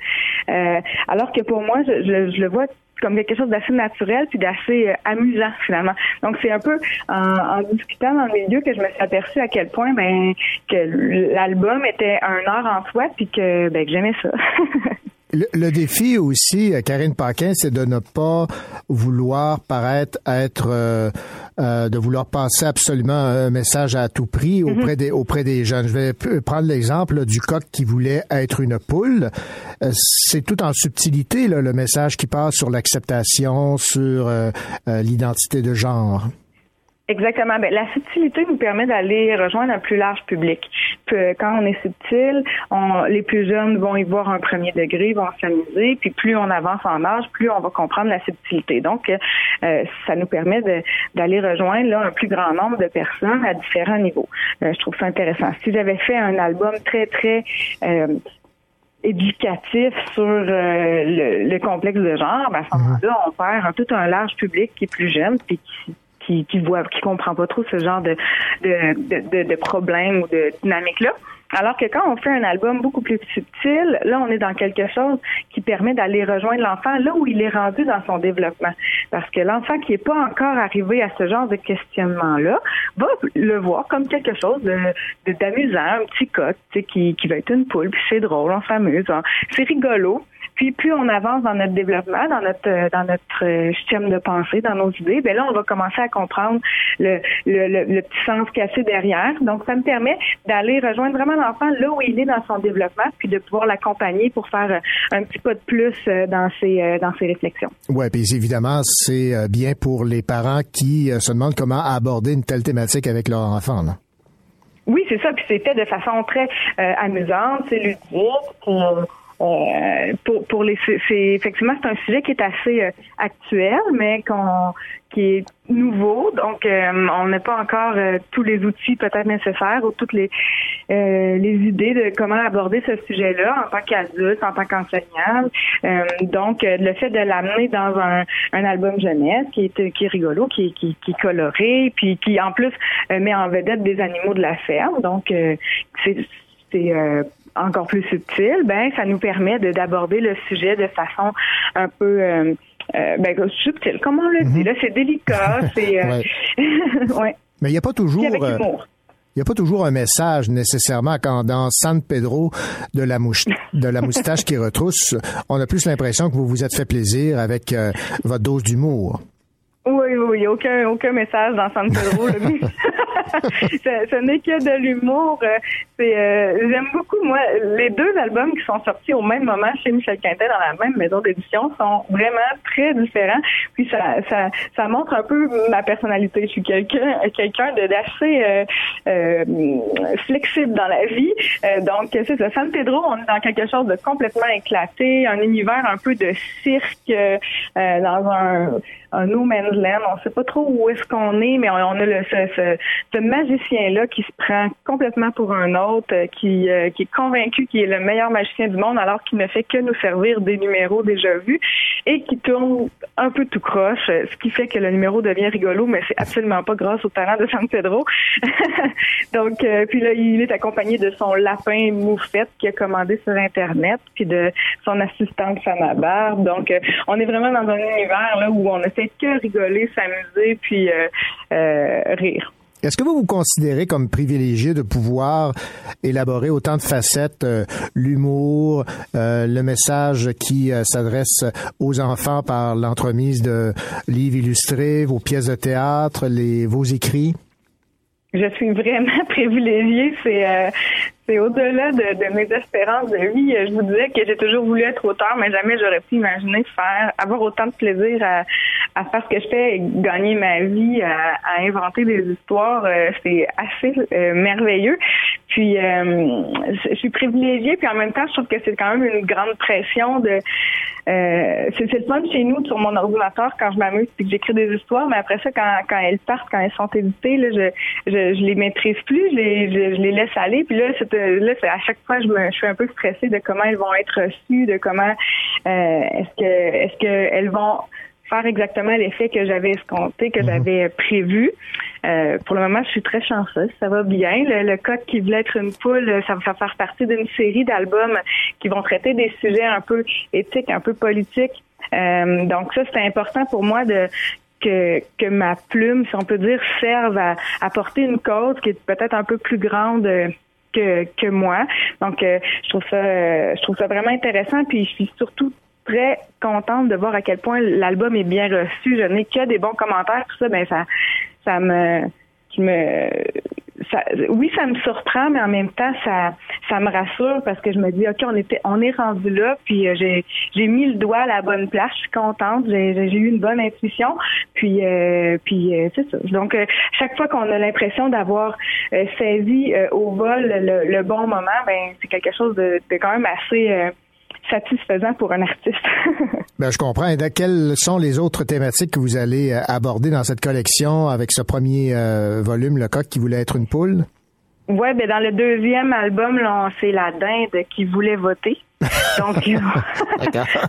Alors que pour moi, je, je le vois comme quelque chose d'assez naturel puis d'assez euh, amusant finalement. Donc c'est un peu en, en, discutant dans le milieu que je me suis aperçue à quel point ben que l'album était un art en soi puis que ben que j'aimais ça. Le, défi aussi, euh, Karine Paquin, c'est de ne pas vouloir paraître être, euh, euh, de vouloir passer absolument un message à tout prix mhm. auprès des auprès des jeunes. Je vais prendre l'exemple du coq qui voulait être une poule. c'est tout en subtilité là, le message qui passe sur l'acceptation, sur l'identité de genre. Exactement. Ben, la subtilité nous permet d'aller rejoindre un plus large public. quand on est subtil, on, les plus jeunes vont y voir un premier degré, vont s'amuser, puis plus on avance en âge, plus on va comprendre la subtilité. Donc, euh, ça nous permet d'aller rejoindre là, un plus grand nombre de personnes à différents niveaux. Euh, je trouve ça intéressant. Si j'avais fait un album très, très euh, éducatif sur le, le, complexe de genre, ben, à ce mhm. moment-là, on perd un, tout un large public qui est plus jeune puis qui qui, voit, qui comprend pas trop ce genre de, de, de, problèmes ou de dynamique-là. Alors que quand on fait un album beaucoup plus subtil, là, on est dans quelque chose qui permet d'aller rejoindre l'enfant là où il est rendu dans son développement. Parce que l'enfant qui n'est pas encore arrivé à ce genre de questionnement-là va le voir comme quelque chose de, d'amusant, un petit coq, qui, qui va être une poule, puis c'est drôle, on s'amuse, hein. c'est rigolo. Puis plus on avance dans notre développement, dans notre euh, dans notre euh, système de pensée, dans nos idées, ben là on va commencer à comprendre le, le, le, petit sens caché derrière. Donc ça me permet d'aller rejoindre vraiment l'enfant là où il est dans son développement, puis de pouvoir l'accompagner pour faire euh, un petit pas de plus dans ses dans ses réflexions. Ouais, puis évidemment c'est bien pour les parents qui se demandent comment aborder une telle thématique avec leur enfant. Là. Oui, c'est ça. Puis c'est fait de façon très amusante, c'est ludique. Euh, pour, pour les, c'est effectivement c'est un sujet qui est assez euh, actuel, mais qu'on qui est nouveau. Donc, euh, on n'a pas encore tous les outils peut-être nécessaires ou toutes les les idées de comment aborder ce sujet-là en tant qu'adulte, en tant qu'enseignant. donc, le fait de l'amener dans un, un album jeunesse qui est qui est rigolo, qui, qui, qui est coloré, puis qui en plus met en vedette des animaux de la ferme. Donc, c'est c'est encore plus subtil, ben ça nous permet d'aborder le sujet de façon un peu euh, euh, ben, subtile, comme on le dit. Mhm. Là, c'est délicat, c'est euh, ouais. Mais il n'y a pas toujours. Il n'y a pas toujours un message nécessairement quand dans San Pedro de la, mouche, de la moustache qui retrousse, on a plus l'impression que vous vous êtes fait plaisir avec votre dose d'humour. Oui, oui, aucun, aucun message dans San Pedro. ce, n'est que de l'humour. Euh, c'est, euh, j'aime beaucoup moi les deux albums qui sont sortis au même moment chez Michel Quintet dans la même maison d'édition sont vraiment très différents. Puis ça, ça, ça montre un peu ma personnalité. Je suis quelqu'un, quelqu'un de d'assez euh, flexible dans la vie. donc c'est ça. San Pedro, on est dans quelque chose de complètement éclaté, un univers un peu de cirque dans un un no man's land. On sait pas trop où est-ce qu'on est, mais on, a le, ce, ce, magicien-là qui se prend complètement pour un autre, euh, qui, euh, qui est convaincu qu'il est le meilleur magicien du monde alors qu'il ne fait que nous servir des numéros déjà vus et qui tourne un peu tout croche, ce qui fait que le numéro devient rigolo, mais c'est absolument pas grâce au talent de San Pedro. Donc, euh, puis là, il est accompagné de son lapin moufette qui a commandé sur Internet, puis de son assistante Fana Barbe. Donc, on est vraiment dans un univers là où on fait que rigoler, s'amuser, puis euh, euh, rire. Est-ce que vous vous considérez comme privilégié de pouvoir élaborer autant de facettes, euh, l'humour, le message qui s'adresse aux enfants par l'entremise de livres illustrés, vos pièces de théâtre, les, vos écrits? Je suis vraiment privilégiée. C'est c'est au-delà de, mes espérances de vie. Je vous disais que j'ai toujours voulu être auteur, mais jamais j'aurais pu imaginer faire, avoir autant de plaisir à, à faire ce que je fais, gagner ma vie, à, inventer des histoires. Euh, c'est assez euh, merveilleux. Puis, euh, je suis privilégiée, puis en même temps, je trouve que c'est quand même une grande pression de euh, c'est le fun chez nous sur mon ordinateur quand je m'amuse et que j'écris des histoires, mais après ça, quand, quand elles partent, quand elles sont éditées, là, je, je, je les maîtrise plus, je les, je, les laisse aller. Puis là, c'est, là, c'est à chaque fois, je me, je suis un peu stressée de comment elles vont être reçues, de comment euh, est-ce que est-ce que elles vont faire exactement l'effet que j'avais escompté, que mhm. j'avais prévu. euh, pour le moment, je suis très chanceuse. Ça va bien. Le, le coq qui voulait être une poule, ça va faire partie d'une série d'albums qui vont traiter des sujets un peu éthiques, un peu politiques. Euh, donc ça, c'est important pour moi de que, que ma plume, si on peut dire, serve à, à porter une cause qui est peut-être un peu plus grande que, que moi. Donc, euh, je trouve ça, euh, je trouve ça vraiment intéressant. Puis, je suis surtout très contente de voir à quel point l'album est bien reçu. Je n'ai que des bons commentaires. Tout ça, ben ça, ça me, me, oui, ça me surprend, mais en même temps, ça, ça me rassure parce que je me dis, ok, on était, on est rendu là, puis euh, j'ai, j'ai mis le doigt à la bonne place. Je suis contente, j'ai, eu une bonne intuition, puis, euh, puis euh, c'est ça. Donc, euh, chaque fois qu'on a l'impression d'avoir saisi au vol le, le bon moment, ben c'est quelque chose de, de quand même assez satisfaisant pour un artiste. Ben, je comprends. Et quelles sont les autres thématiques que vous allez euh, aborder dans cette collection avec ce premier euh, volume, Le coq qui voulait être une poule? Ouais, ben dans le deuxième album, là, c'est la dinde qui voulait voter. Donc,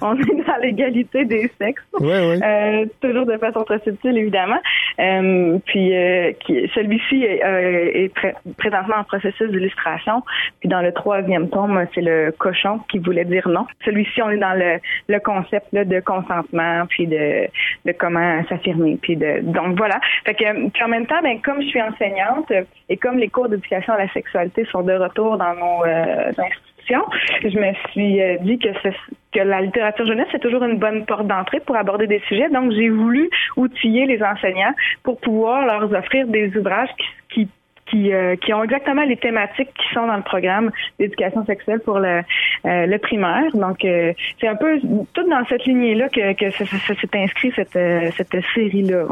on est dans l'égalité des sexes. Oui, oui. Euh, toujours de façon très subtile, évidemment. Euh, puis, euh, celui-ci est, euh, est pré- présentement en processus d'illustration. Puis, dans le troisième tome, c'est le cochon qui voulait dire non. Celui-ci, on est dans le, le concept là, de consentement, puis de, de comment s'affirmer. Puis, de donc voilà. Fait que, puis en même temps, ben, comme je suis enseignante euh, et comme les cours d'éducation à la sexualité sont de retour dans nos euh, je me suis euh, dit que, la littérature jeunesse, c'est toujours une bonne porte d'entrée pour aborder des sujets. Donc, j'ai voulu outiller les enseignants pour pouvoir leur offrir des ouvrages qui, euh, ont exactement les thématiques qui sont dans le programme d'éducation sexuelle pour le, euh, primaire. Donc, c'est un peu tout dans cette lignée-là que, ça, s'est inscrit cette, série-là.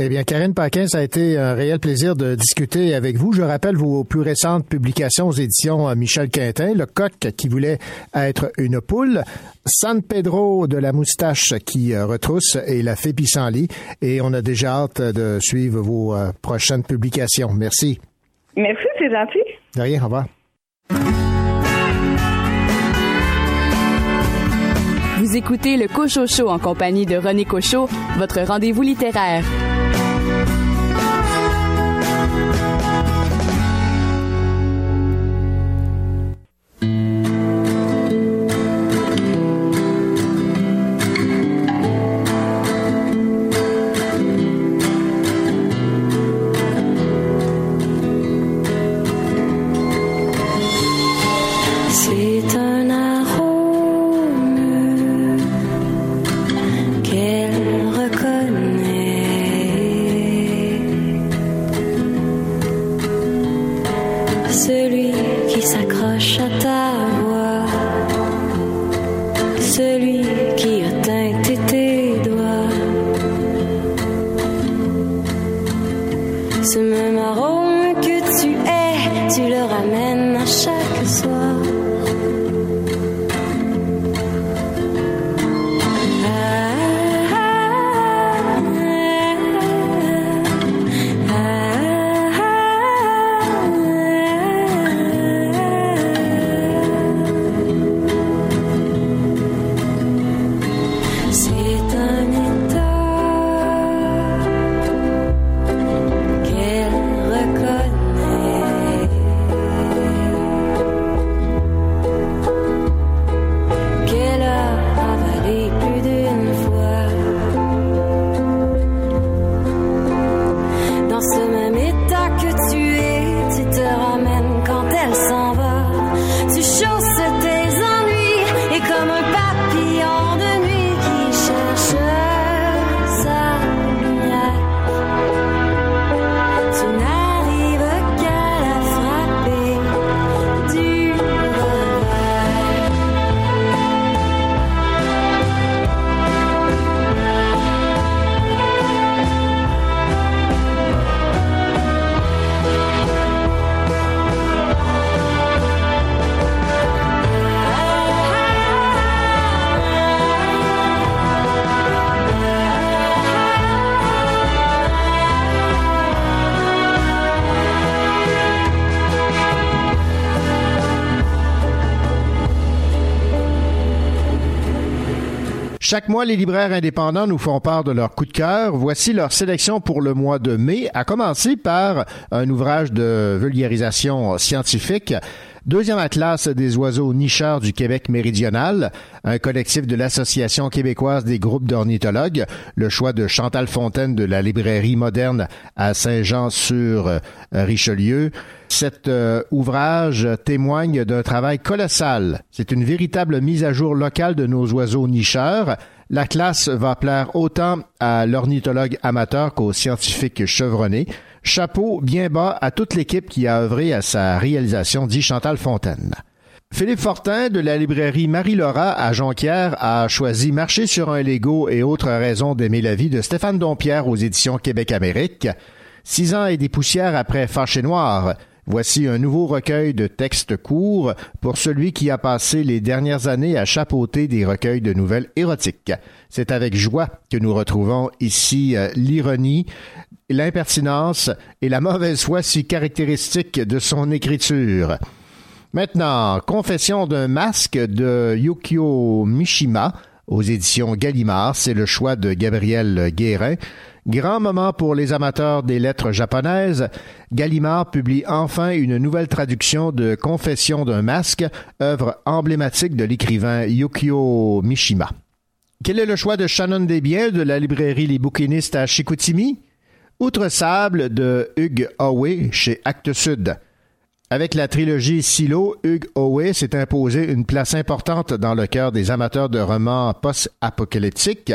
Eh bien, Karine Paquin, ça a été un réel plaisir de discuter avec vous. Je rappelle vos plus récentes publications aux éditions euh, Michel Quintin, Le coq qui voulait être une poule, San Pedro de la moustache qui euh, retrousse et La fée pissenlit. Et on a déjà hâte de suivre vos euh, prochaines publications. Merci. Merci, c'est gentil. De rien, au revoir. Vous écoutez le Cocho Show en compagnie de René Cocho, votre rendez-vous littéraire. C'est Chaque mois, les libraires indépendants nous font part de leur coup de cœur. Voici leur sélection pour le mois de mai, à commencer par un ouvrage de vulgarisation scientifique Deuxième atlas des oiseaux nicheurs du Québec méridional, un collectif de l'Association québécoise des groupes d'ornithologues, le choix de Chantal Fontaine de la librairie moderne à Saint-Jean-sur-Richelieu. Cet euh, ouvrage témoigne d'un travail colossal. C'est une véritable mise à jour locale de nos oiseaux nicheurs. La classe va plaire autant à l'ornithologue amateur qu'aux scientifiques chevronnés. Chapeau bien bas à toute l'équipe qui a œuvré à sa réalisation, dit Chantal Fontaine. Philippe Fortin de la librairie Marie-Laura à Jonquière a choisi Marcher sur un Lego et autres raisons d'aimer la vie de Stéphane Dompierre aux éditions Québec-Amérique. Six ans et des poussières après Fâché Noir. Voici un nouveau recueil de textes courts pour celui qui a passé les dernières années à chapeauter des recueils de nouvelles érotiques. C'est avec joie que nous retrouvons ici euh, l'ironie, l'impertinence et la mauvaise foi si caractéristiques de son écriture. Maintenant, Confession d'un masque de Yukio Mishima aux éditions Gallimard, c'est le choix de Gabriel Guérin. Grand moment pour les amateurs des lettres japonaises. Gallimard publie enfin une nouvelle traduction de Confession d'un masque, œuvre emblématique de l'écrivain Yukio Mishima. Quel est le choix de Shannon Desbiens de la librairie Les Bouquinistes à Chicoutimi? Outre Sable de Hugues Howe chez Actes Sud. Avec la trilogie Silo, Hugues Howe s'est imposé une place importante dans le cœur des amateurs de romans post-apocalyptiques.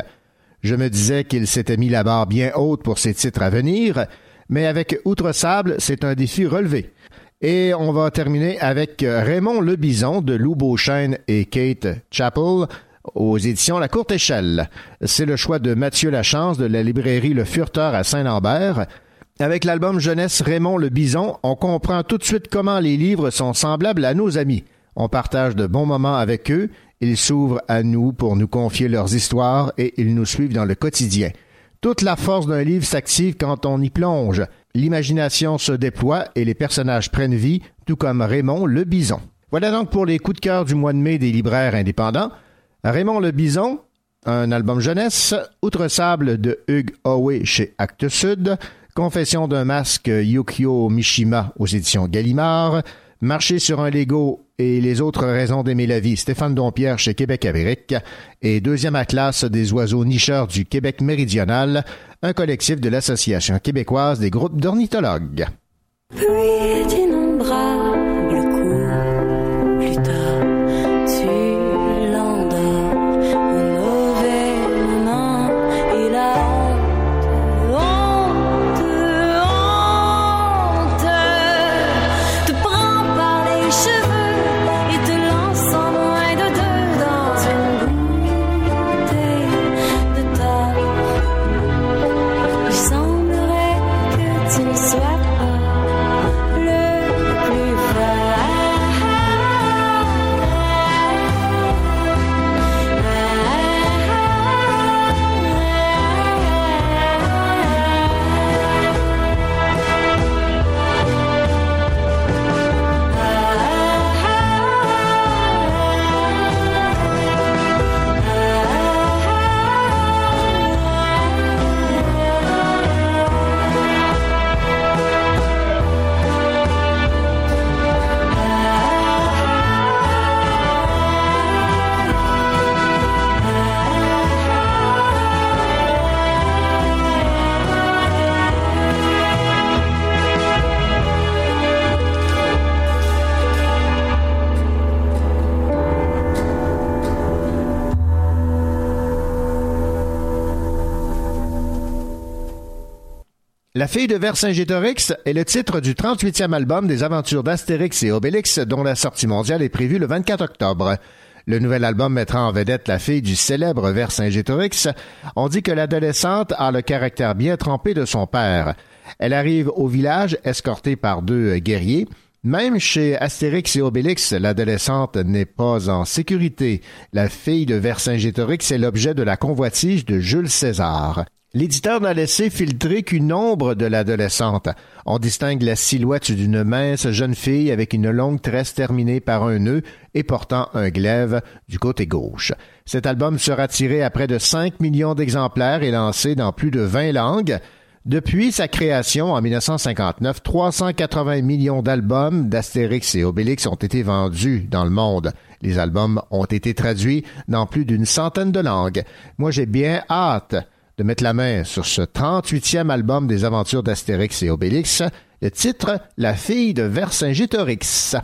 Je me disais qu'il s'était mis la barre bien haute pour ses titres à venir, mais avec Outre Sable, c'est un défi relevé. Et on va terminer avec Raymond Le Bison de Lou Beauchesne et Kate Chappell aux éditions La Courte Échelle. C'est le choix de Mathieu Lachance de la librairie Le Furteur à Saint-Lambert. Avec l'album Jeunesse Raymond le Bison, on comprend tout de suite comment les livres sont semblables à nos amis. On partage de bons moments avec eux, ils s'ouvrent à nous pour nous confier leurs histoires et ils nous suivent dans le quotidien. Toute la force d'un livre s'active quand on y plonge. L'imagination se déploie et les personnages prennent vie, tout comme Raymond le Bison. Voilà donc pour les coups de cœur du mois de mai des libraires indépendants. Raymond Le Bison, un album jeunesse, Outre Sable de Hugues Howe chez Actes Sud, Confession d'un masque Yukio Mishima aux éditions Gallimard, Marcher sur un Lego et les autres raisons d'aimer la vie, Stéphane Dompierre chez Québec Amérique, et deuxième atlas des oiseaux nicheurs du Québec méridional, un collectif de l'Association québécoise des groupes d'ornithologues. La fille de Vercingétorix est le titre du 38e album des aventures d'Astérix et Obélix dont la sortie mondiale est prévue le 24 octobre. Le nouvel album mettra en vedette la fille du célèbre Vercingétorix. On dit que l'adolescente a le caractère bien trempé de son père. Elle arrive au village escortée par deux guerriers. Même chez Astérix et Obélix, l'adolescente n'est pas en sécurité. La fille de Vercingétorix est l'objet de la convoitise de Jules César. L'éditeur n'a laissé filtrer qu'une ombre de l'adolescente. On distingue la silhouette d'une mince jeune fille avec une longue tresse terminée par un nœud et portant un glaive du côté gauche. Cet album sera tiré à près de 5 millions d'exemplaires et lancé dans plus de 20 langues. Depuis sa création en 1959, 380 millions d'albums d'Astérix et Obélix ont été vendus dans le monde. Les albums ont été traduits dans plus d'une centaine de langues. Moi, j'ai bien hâte de mettre la main sur ce 38e album des aventures d'Astérix et Obélix, le titre La fille de Vercingétorix.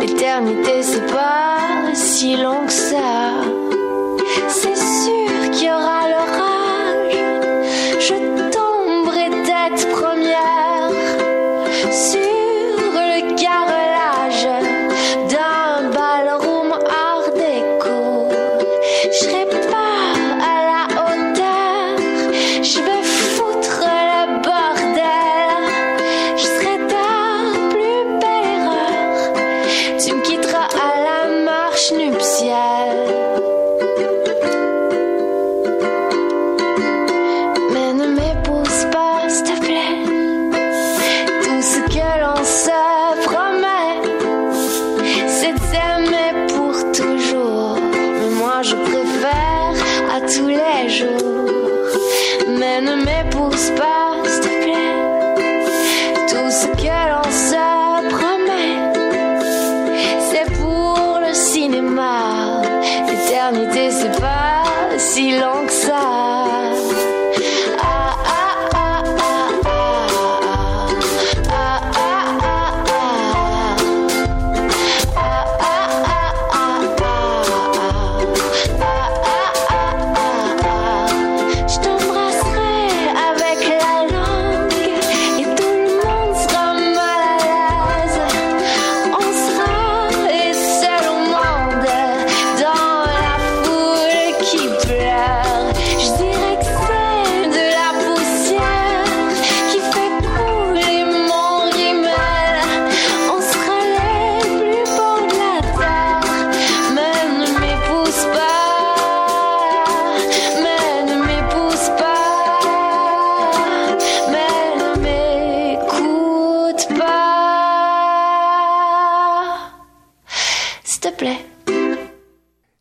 L'éternité, c'est pas si long que ça. C'est sûr qu'il y aura l'orage.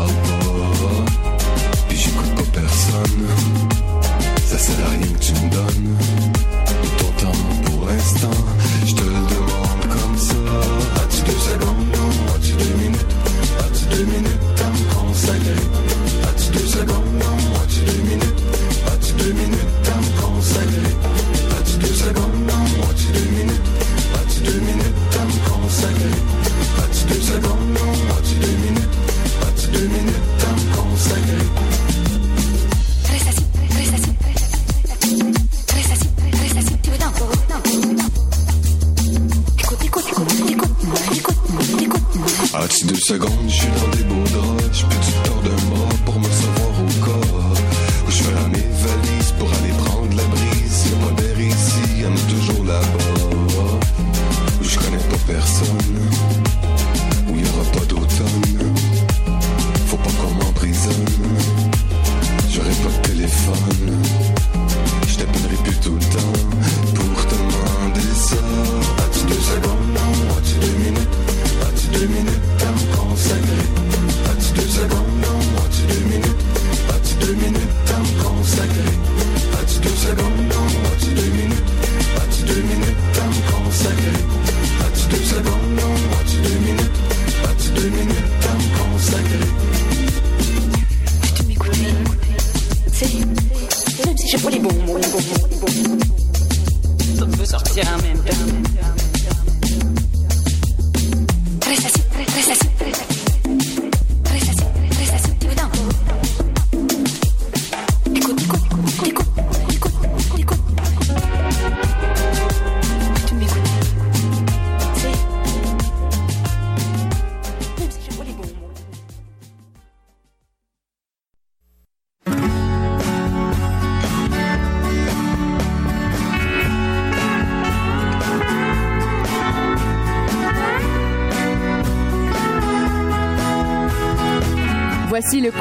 Oh.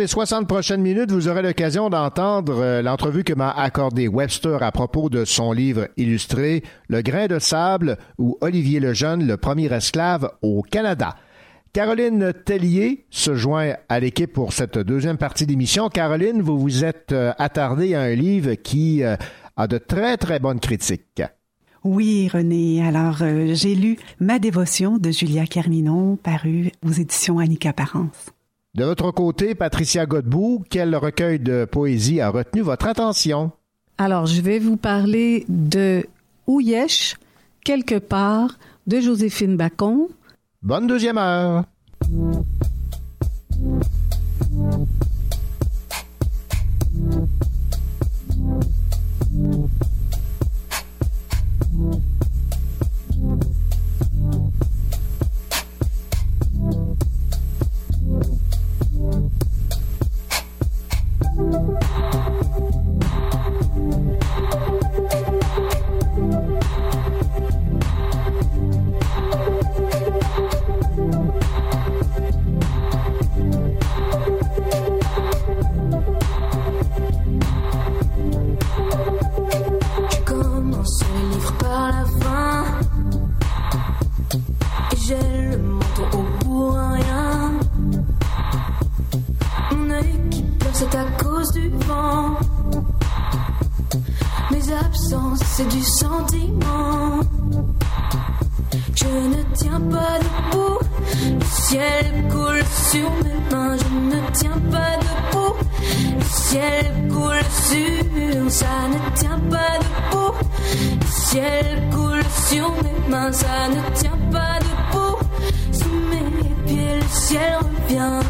Des 60 prochaines minutes, vous aurez l'occasion d'entendre euh, l'entrevue que m'a accordé Webster à propos de son livre illustré Le grain de sable ou Olivier Lejeune, le premier esclave au Canada. Caroline Tellier se joint à l'équipe pour cette deuxième partie d'émission. Caroline, vous vous êtes euh, attardée à un livre qui euh, a de très très bonnes critiques. Oui, René. Alors, j'ai lu Ma dévotion de Julia Carminon, paru aux éditions Annika Parence. De votre côté, Patricia Godbout, quel recueil de poésie a retenu votre attention? Alors, je vais vous parler de Ouyesh, quelque part, de Joséphine Bacon. Bonne deuxième heure. C'est du sentiment. Je ne tiens pas debout. Le ciel coule sur mes mains. Je ne tiens pas debout. Le ciel coule sur. Ça ne tient pas debout. Le ciel coule sur mes mains. Ça ne tient pas debout. Sous mes pieds, le ciel revient.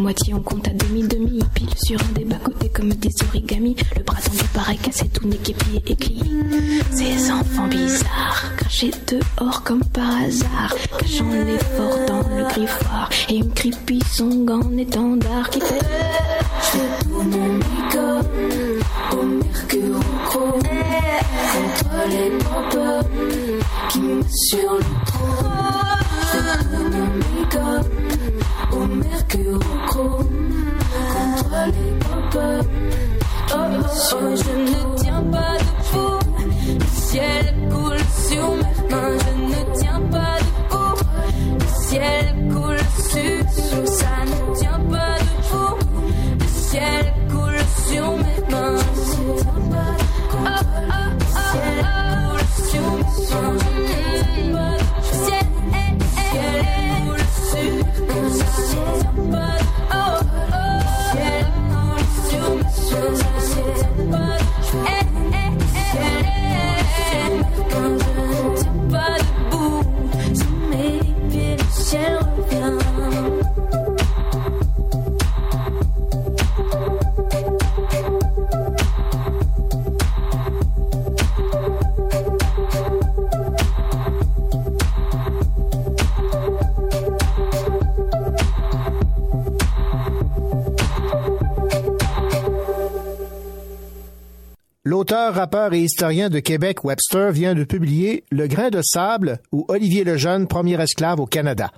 Moitié, on compte à demi-demi. Pile sur un des bas-côtés comme des origamis. Le bras tendu pareil, cassé, tout niqué, plié et plié. Ces enfants bizarres, crachés dehors comme par hasard. Cachant l'effort dans le griffoir. Et une creepy song en étendard qui fait. Je tout mon make-up au mercure en chrome contre les pompes qui me sur le trône. Oh, oh, oh, rappeur et historien de Québec, Webster, vient de publier Le grain de sable ou Olivier le Jeune, premier esclave au Canada.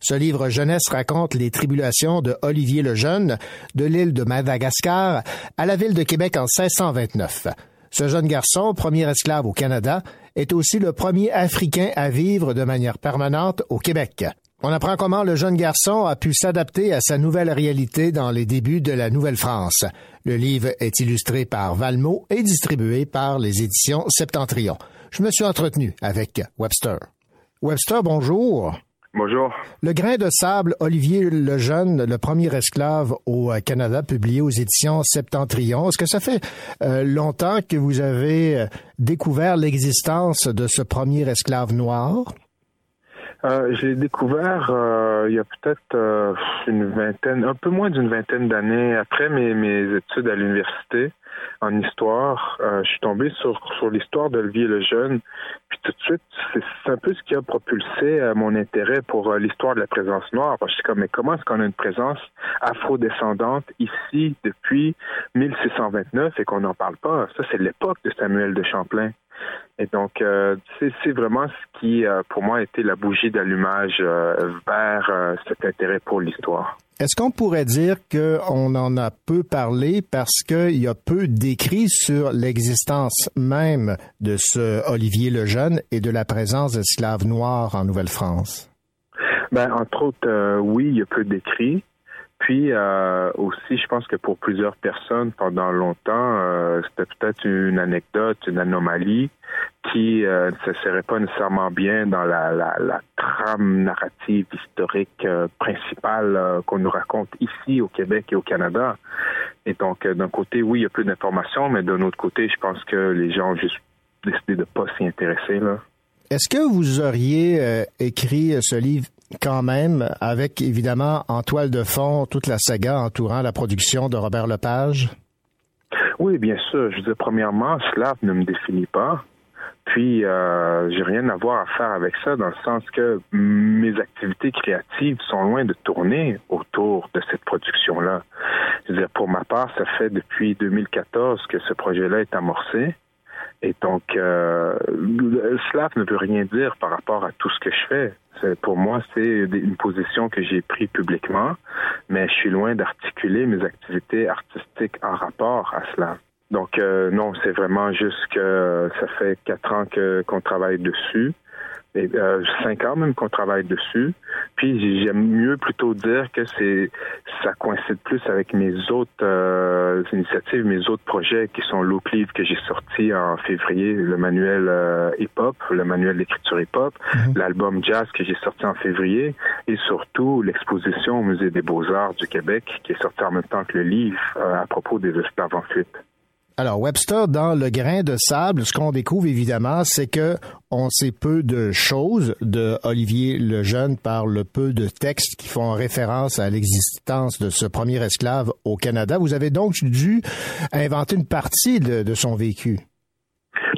Ce livre jeunesse raconte les tribulations de Olivier le Jeune, de l'île de Madagascar à la ville de Québec en 1629. Ce jeune garçon, premier esclave au Canada, est aussi le premier Africain à vivre de manière permanente au Québec. On apprend comment le jeune garçon a pu s'adapter à sa nouvelle réalité dans les débuts de la Nouvelle-France. Le livre est illustré par Valmont et distribué par les éditions Septentrion. Je me suis entretenu avec Webster. Webster, bonjour. Bonjour. Le grain de sable, Olivier Lejeune, le premier esclave au Canada, publié aux éditions Septentrion. Est-ce que ça fait euh, longtemps que vous avez euh, découvert l'existence de ce premier esclave noir? Euh, j'ai découvert euh, il y a peut-être euh, une vingtaine, un peu moins d'une vingtaine d'années après mes, études à l'université en histoire. Euh, je suis tombé sur, l'histoire d'Olivier le Jeune. Puis tout de suite, c'est un peu ce qui a propulsé mon intérêt pour l'histoire de la présence noire. Parce que je suis comme, mais comment est-ce qu'on a une présence afro-descendante ici depuis 1629 et qu'on n'en parle pas? Ça, c'est l'époque de Samuel de Champlain. Et donc, euh, c'est vraiment ce qui, euh, pour moi, a été la bougie d'allumage euh, vers cet intérêt pour l'histoire. Est-ce qu'on pourrait dire qu'on en a peu parlé parce qu'il y a peu d'écrits sur l'existence même de ce Olivier le Jeune et de la présence d'esclaves noirs en Nouvelle-France? Ben, entre autres, oui, il y a peu d'écrits. Puis euh, aussi, je pense que pour plusieurs personnes, pendant longtemps, euh, c'était peut-être une anecdote, une anomalie qui euh, ne s'insérait pas nécessairement bien dans la, trame narrative historique euh, principale qu'on nous raconte ici au Québec et au Canada. Et donc, d'un côté, oui, il y a peu d'informations, mais d'un autre côté, je pense que les gens ont juste décidé de pas s'y intéresser. Est-ce que vous auriez écrit ce livre quand même avec évidemment en toile de fond toute la saga entourant la production de Robert Lepage? Oui, bien sûr. Je veux dire, premièrement, Slav ne me définit pas. Puis, euh, j'ai rien à voir à faire avec ça dans le sens que mes activités créatives sont loin de tourner autour de cette production-là. Je veux dire, pour ma part, ça fait depuis 2014 que ce projet-là est amorcé. Et donc, euh, le Slav ne veut rien dire par rapport à tout ce que je fais. Pour moi, c'est une position que j'ai prise publiquement, mais je suis loin d'articuler mes activités artistiques en rapport à cela. Donc, euh, non, c'est vraiment juste que ça fait quatre ans qu'on travaille dessus. Et, euh, cinq ans même qu'on travaille dessus. Puis j'aime mieux plutôt dire que c'est ça coïncide plus avec mes autres euh, initiatives, mes autres projets qui sont Livre que j'ai sorti en février, le manuel euh, hip-hop, le manuel d'écriture hip-hop, l'album jazz que j'ai sorti en février et surtout l'exposition au Musée des Beaux-Arts du Québec qui est sorti en même temps que le livre à propos des esclaves en fuite. Alors, Webster, dans le grain de sable, ce qu'on découvre évidemment, c'est que on sait peu de choses de Olivier le Jeune par le peu de textes qui font référence à l'existence de ce premier esclave au Canada. Vous avez donc dû inventer une partie de, son vécu.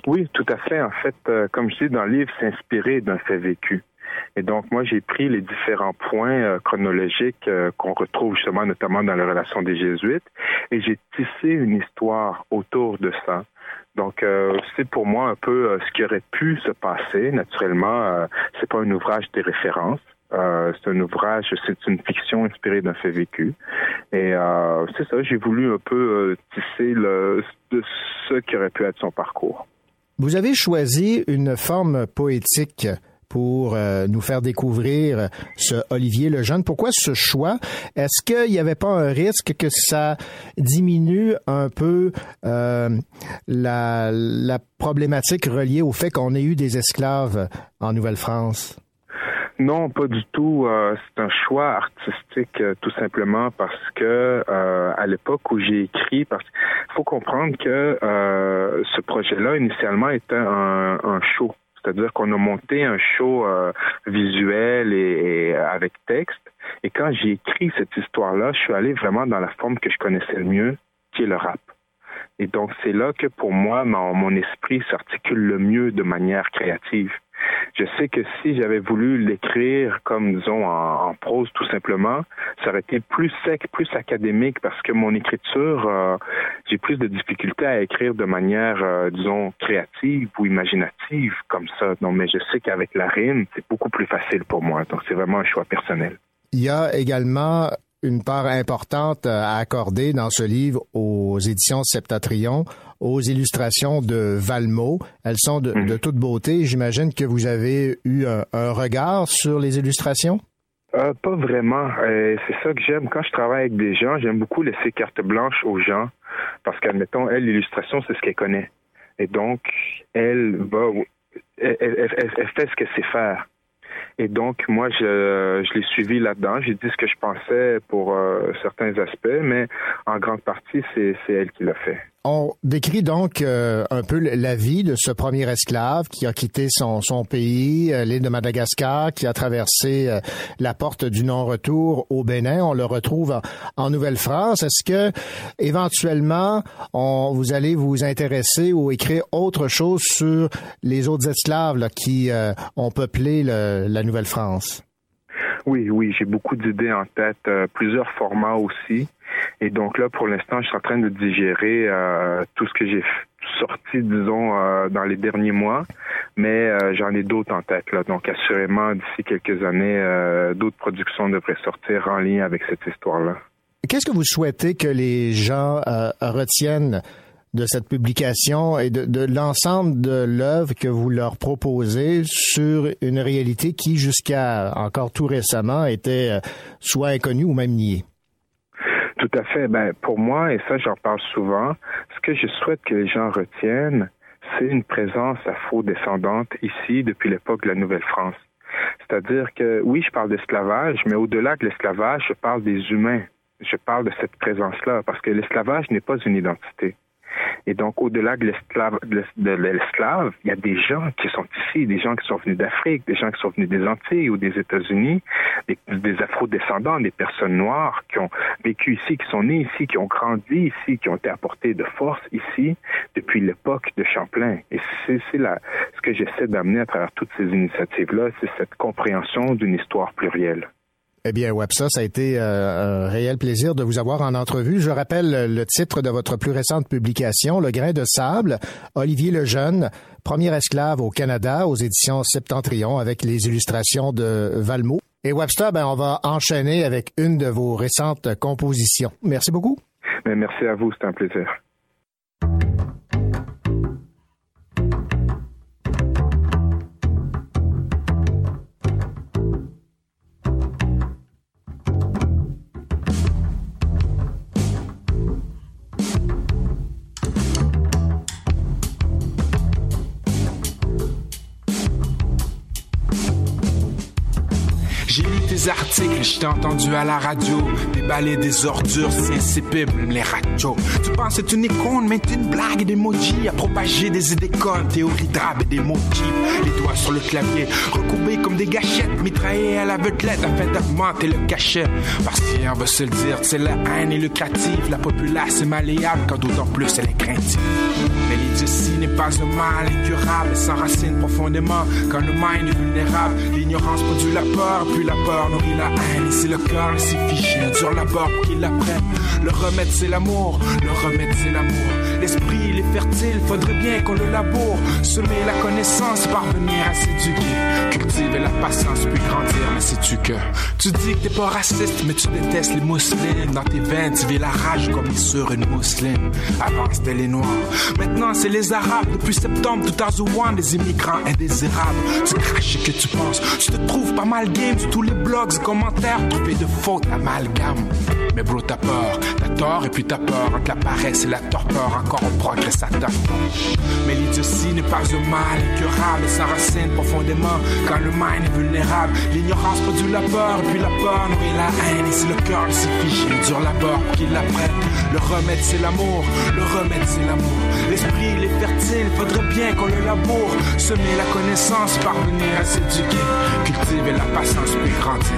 Oui, tout à fait. En fait, euh, comme je dis dans le livre, c'est inspiré d'un fait vécu. Et donc, moi, j'ai pris les différents points euh, chronologiques euh, qu'on retrouve justement notamment dans la relation des Jésuites et j'ai tissé une histoire autour de ça. Donc, euh, c'est pour moi un peu ce qui aurait pu se passer. Naturellement, euh, c'est pas un ouvrage des références. C'est un ouvrage, c'est une fiction inspirée d'un fait vécu. Et c'est ça, j'ai voulu un peu tisser le, ce qui aurait pu être son parcours. Vous avez choisi une forme poétique pour euh, nous faire découvrir ce Olivier le Jeune. Pourquoi ce choix? Est-ce qu'il n'y avait pas un risque que ça diminue un peu euh, la, la problématique reliée au fait qu'on ait eu des esclaves en Nouvelle-France? Non, pas du tout. Euh, c'est un choix artistique euh, tout simplement parce que euh, à l'époque où j'ai écrit, parce qu'il faut comprendre que euh, ce projet-là initialement était un, un show. C'est-à-dire qu'on a monté un show euh, visuel et, et avec texte. Et quand j'ai écrit cette histoire-là, je suis allé vraiment dans la forme que je connaissais le mieux, qui est le rap. Et donc, c'est là que pour moi, mon esprit s'articule le mieux de manière créative. Je sais que si j'avais voulu l'écrire comme, disons, en, prose tout simplement, ça aurait été plus sec, plus académique, parce que mon écriture, euh, j'ai plus de difficultés à écrire de manière, euh, disons, créative ou imaginative comme ça. Donc, mais je sais qu'avec la rime, c'est beaucoup plus facile pour moi. Donc, c'est vraiment un choix personnel. Il y a également une part importante à accorder dans ce livre aux éditions Septatrion aux illustrations de Valmo. Elles sont de, de toute beauté. J'imagine que vous avez eu un, un, regard sur les illustrations? Euh, pas vraiment. Euh, c'est ça que j'aime. Quand je travaille avec des gens, j'aime beaucoup laisser carte blanche aux gens parce qu'admettons, elle, l'illustration, c'est ce qu'elle connaît. Et donc, elle va, elle, elle, elle, elle fait ce qu'elle sait faire. Et donc, moi, je, l'ai suivi là-dedans. J'ai dit ce que je pensais pour euh, certains aspects, mais en grande partie, c'est elle qui l'a fait. On décrit donc euh, un peu la vie de ce premier esclave qui a quitté son, pays, euh, l'île de Madagascar, qui a traversé euh, la porte du non-retour au Bénin. On le retrouve en, Nouvelle-France. Est-ce que éventuellement on, vous allez vous intéresser ou écrire autre chose sur les autres esclaves qui ont peuplé le, la Nouvelle-France? Oui, oui, j'ai beaucoup d'idées en tête, euh, plusieurs formats aussi. Et donc là, pour l'instant, je suis en train de digérer euh, tout ce que j'ai sorti, disons, euh, dans les derniers mois, mais j'en ai d'autres en tête. Là. Donc assurément, d'ici quelques années, d'autres productions devraient sortir en lien avec cette histoire-là. Qu'est-ce que vous souhaitez que les gens retiennent de cette publication et de, de l'ensemble de l'œuvre que vous leur proposez sur une réalité qui, jusqu'à encore tout récemment, était euh, soit inconnue ou même niée? Tout à fait. Ben, pour moi, et ça j'en parle souvent, ce que je souhaite que les gens retiennent, c'est une présence afro-descendante ici depuis l'époque de la Nouvelle-France. C'est-à-dire que oui, je parle d'esclavage, mais au-delà de l'esclavage, je parle des humains. Je parle de cette présence-là, parce que l'esclavage n'est pas une identité. Et donc, au-delà de l'esclave, il y a des gens qui sont ici, des gens qui sont venus d'Afrique, des gens qui sont venus des Antilles ou des États-Unis, des, des afro-descendants, des personnes noires qui ont vécu ici, qui sont nés ici, qui ont grandi ici, qui ont été apportés de force ici depuis l'époque de Champlain. Et c'est ce que j'essaie d'amener à travers toutes ces initiatives-là, c'est cette compréhension d'une histoire plurielle. Eh bien, Websa, ça a été euh, un réel plaisir de vous avoir en entrevue. Je rappelle le titre de votre plus récente publication, Le grain de sable, Olivier Lejeune, premier esclave au Canada, aux éditions Septentrion, avec les illustrations de Valmont. Et Webster, ben, on va enchaîner avec une de vos récentes compositions. Merci beaucoup. Mais merci à vous, c'est un plaisir. Articles, je t'ai entendu à la radio déballer des ordures, c'est insipide, les radios. Tu penses être une icône, mais une blague et des emojis à propager des idées connes, théories drabes et des motifs. Les doigts sur le clavier, recourbés comme des gâchettes, mitraillés à la vetelette afin d'augmenter le cachet. Parce qu'on veut se le dire, c'est la haine est lucrative, la populace est malléable, quand d'autant plus elle est craintive. Mais l'idiotie n'est pas un mal incurable, elle s'enracine profondément quand le mind est vulnérable. L'ignorance produit la peur, puis la peur nourrit la haine. C'est le cœur, s'est fiché, un dur labeur pour qu'il l'apprenne. Le remède, c'est l'amour, le remède, c'est l'amour. L'esprit, il est fertile, faudrait bien qu'on le laboure. Semer la connaissance, parvenir à s'éduquer. Cultiver la patience, puis grandir, mais sais-tu que tu dis que t'es pas raciste, mais tu détestes les musulmans. Dans tes veines, tu vis la rage comme sur une mousseline. Avant, c'était les noirs. Maintenant, c'est les arabes. Depuis septembre 2001, des immigrants indésirables. Tu craches ce que tu penses. Tu te trouves pas mal game sur tous les blogs et commentaires. De fautes, amalgame. Mais bro, t'as peur, t'as tort et puis t'as peur. Entre la paresse et la torpeur, encore on progresse à ta Mais l'idiotie n'est pas un mal incurable. Et s'enracine profondément quand le mind est vulnérable. L'ignorance produit la peur puis la peur nourrit la haine. Et si le cœur s'est figé, dur labeur pour qu'il l'apprenne. Le remède, c'est l'amour. Le remède, c'est l'amour. L'esprit, il est fertile, faudrait bien qu'on le laboure. Semer la connaissance, parvenir à s'éduquer. Cultiver la patience, puis grandir.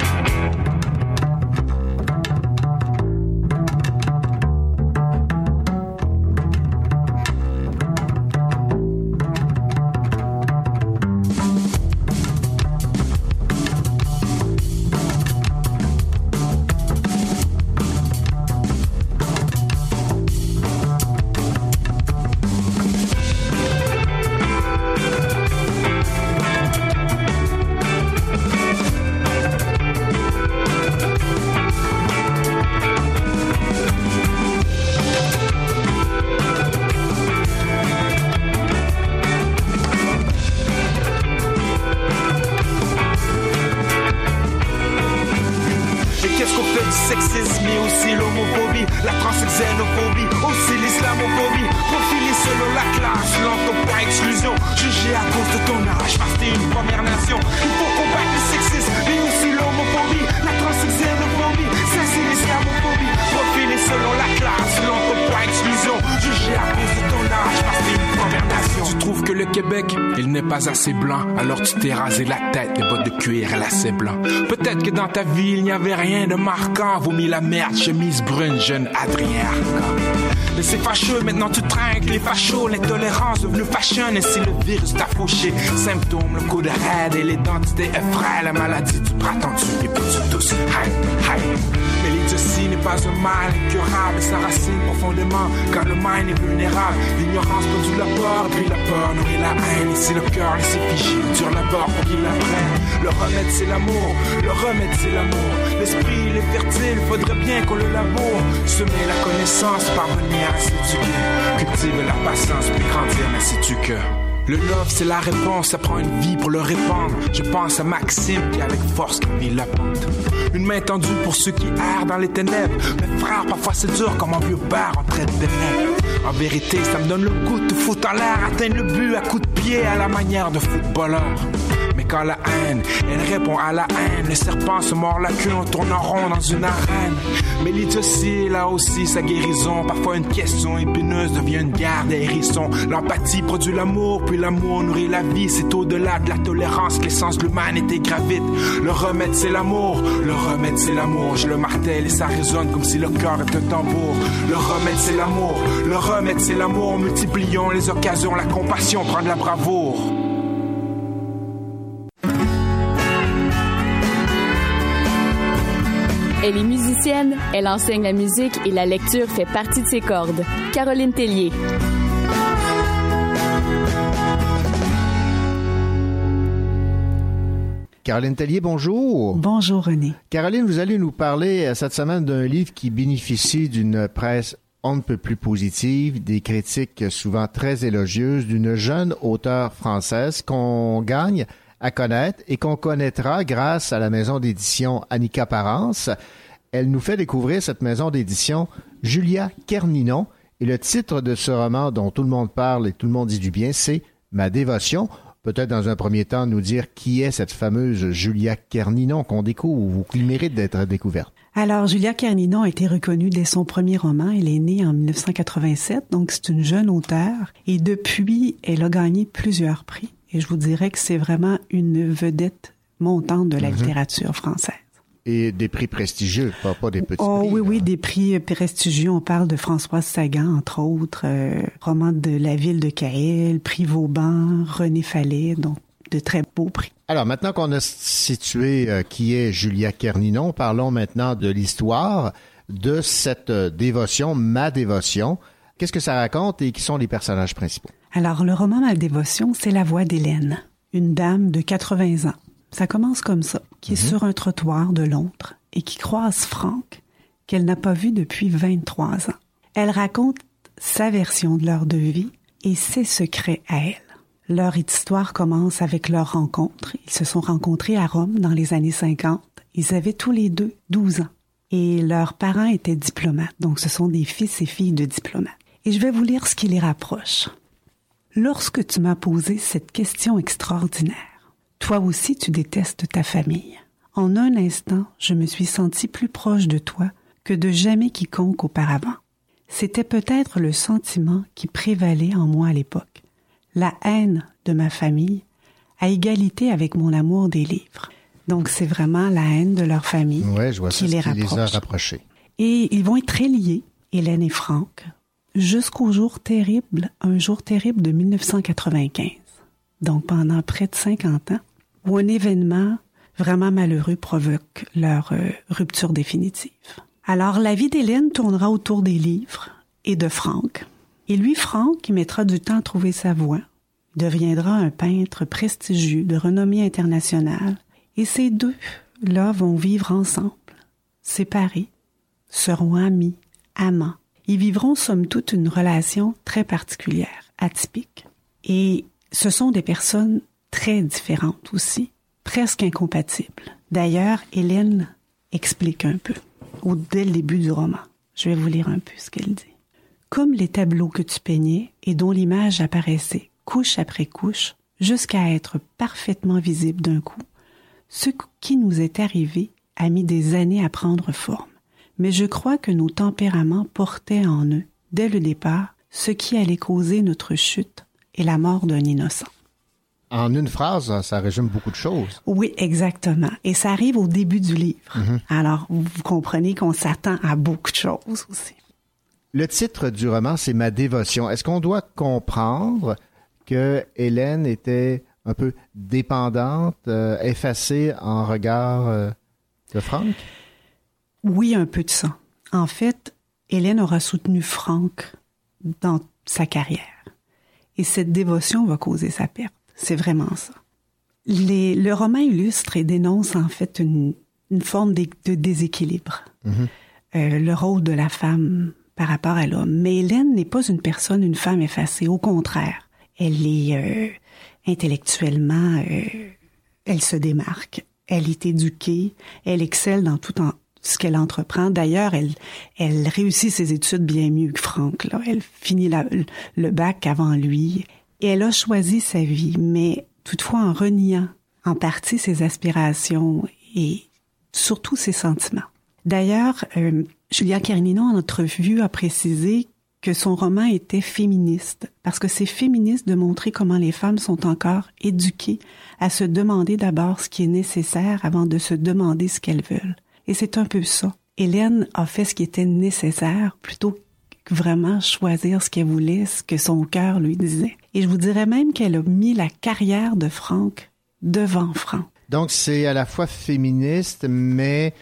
alors tu t'es rasé la tête, les bottes de cuir et lacets blancs. Peut-être que dans ta vie, il n'y avait rien de marquant, vomi la merde, chemise brune, jeune Adrien Arcan. Mais c'est fâcheux, maintenant tu trinques les fachos, l'intolérance devenue fashion, et si le virus t'a fauché, symptômes, le coup de raid et l'identité effraie, la maladie du printemps tu et puis tu tousses. Mais l'idiotie n'est pas un mal incurable, sa racine profondément, quand le mind est vulnérable, l'ignorance produit la peur, puis la peur nourrit la haine, et si le cœur laissé figé, dur la peur pour qu'il l'apprenne. Le remède c'est l'amour, le remède c'est l'amour, l'esprit il est fertile, faudrait bien qu'on le laboure, semer la connaissance, parvenir à s'éduquer, cultiver la patience, puis grandir, mais sais-tu que... Le love, c'est la réponse, ça prend une vie pour le répandre. Je pense à Maxime qui, avec force, gravit la pente. Une main tendue pour ceux qui errent dans les ténèbres. Mais frère, parfois c'est dur comme un vieux bar en traite des nègres. En vérité, ça me donne le goût de foutre en l'air, atteindre le but à coups de pied à la manière de footballeur. La haine, elle répond à la haine, le serpent se mord la queue, en rond dans une arène. Mais l'idiotie, là aussi, sa guérison. Parfois une question épineuse devient une guerre des hérissons. L'empathie produit l'amour, puis l'amour nourrit la vie. C'est au-delà de la tolérance que l'essence de l'humanité gravite. Le remède, c'est l'amour. Le remède, c'est l'amour. Je le martèle et ça résonne comme si le cœur était un tambour. Le remède, c'est l'amour. Le remède, c'est l'amour. Multiplions les occasions, la compassion prend de la bravoure. Elle est musicienne, elle enseigne la musique et la lecture fait partie de ses cordes. Caroline Tellier. Caroline Tellier, bonjour. Bonjour René. Caroline, vous allez nous parler euh, cette semaine d'un livre qui bénéficie d'une presse on ne peut plus positive, des critiques souvent très élogieuses d'une jeune auteure française qu'on gagne à connaître et qu'on connaîtra grâce à la maison d'édition Annika Parence. Elle nous fait découvrir cette maison d'édition Julia Kerninon et le titre de ce roman dont tout le monde parle et tout le monde dit du bien, c'est Ma dévotion. Peut-être dans un premier temps nous dire qui est cette fameuse Julia Kerninon qu'on découvre ou qui mérite d'être découverte. Alors, Julia Kerninon a été reconnue dès son premier roman. Elle est née en 1987, donc c'est une jeune auteure. Et depuis, elle a gagné plusieurs prix. Et je vous dirais que c'est vraiment une vedette montante de la Mhm. littérature française. Et des prix prestigieux, pas, pas des petits Oh prix. oui, oui, des prix prestigieux. On parle de Françoise Sagan, entre autres, euh, roman de la ville de Caël, prix Vauban, René Fallet, donc de très beaux prix. Alors maintenant qu'on a situé euh, qui est Julia Kerninon, parlons maintenant de l'histoire de cette euh, dévotion, ma dévotion. Qu'est-ce que ça raconte et qui sont les personnages principaux? Alors, le roman Ma dévotion, c'est la voix d'Hélène, une dame de 80 ans. Ça commence comme ça, qui est Mhm. sur un trottoir de Londres et qui croise Franck, qu'elle n'a pas vu depuis 23 ans. Elle raconte sa version de leur de vie et ses secrets à elle. Leur histoire commence avec leur rencontre. Ils se sont rencontrés à Rome dans les années 50. Ils avaient tous les deux 12 ans. Et leurs parents étaient diplomates, donc ce sont des fils et filles de diplomates. Et je vais vous lire ce qui les rapproche. Lorsque tu m'as posé cette question extraordinaire, toi aussi tu détestes ta famille. En un instant, je me suis senti plus proche de toi que de jamais quiconque auparavant. C'était peut-être le sentiment qui prévalait en moi à l'époque, la haine de ma famille, à égalité avec mon amour des livres. Donc c'est vraiment la haine de leur famille Ouais, je vois ça, qui les qui les a rapproche. rapprochés. Et ils vont être très liés, Hélène et Franck, jusqu'au jour terrible, un jour terrible de 1995. Donc pendant près de 50 ans, où un événement vraiment malheureux provoque leur euh, rupture définitive. Alors la vie d'Hélène tournera autour des livres et de Franck. Et lui, Franck, qui mettra du temps à trouver sa voie, deviendra un peintre prestigieux de renommée internationale. Et ces deux, là, vont vivre ensemble, séparés, seront amis, amants. Ils vivront somme toute une relation très particulière, atypique. Et ce sont des personnes très différentes aussi, presque incompatibles. D'ailleurs, Hélène explique un peu, au, dès le début du roman. Je vais vous lire un peu ce qu'elle dit. Comme les tableaux que tu peignais et dont l'image apparaissait couche après couche, jusqu'à être parfaitement visible d'un coup. Ce qui nous est arrivé a mis des années à prendre forme, mais je crois que nos tempéraments portaient en eux, dès le départ, ce qui allait causer notre chute et la mort d'un innocent. En une phrase, ça résume beaucoup de choses. Oui, exactement. Et ça arrive au début du livre. Mhm. Alors, vous comprenez qu'on s'attend à beaucoup de choses aussi. Le titre du roman, c'est Ma dévotion. Est-ce qu'on doit comprendre que Hélène était un peu dépendante, euh, effacée en regard euh, de Franck? Oui, un peu de ça. En fait, Hélène aura soutenu Franck dans sa carrière. Et cette dévotion va causer sa perte. C'est vraiment ça. Les- le roman illustre et dénonce en fait une, une forme de, de déséquilibre. Euh, le rôle de la femme par rapport à l'homme. Mais Hélène n'est pas une personne, une femme effacée. Au contraire, elle est euh, intellectuellement, euh, elle se démarque. Elle est éduquée, elle excelle dans tout en- ce qu'elle entreprend. D'ailleurs, elle, elle réussit ses études bien mieux que Franck. Là. Elle finit la- le bac avant lui. Et elle a choisi sa vie, mais toutefois en reniant en partie ses aspirations et surtout ses sentiments. D'ailleurs, euh, Julia Carnino, en entrevue, a précisé que son roman était féministe, parce que c'est féministe de montrer comment les femmes sont encore éduquées à se demander d'abord ce qui est nécessaire avant de se demander ce qu'elles veulent. Et c'est un peu ça. Hélène a fait ce qui était nécessaire plutôt que vraiment choisir ce qu'elle voulait, ce que son cœur lui disait. Et je vous dirais même qu'elle a mis la carrière de Franck devant Franck. Donc, c'est à la fois féministe, mais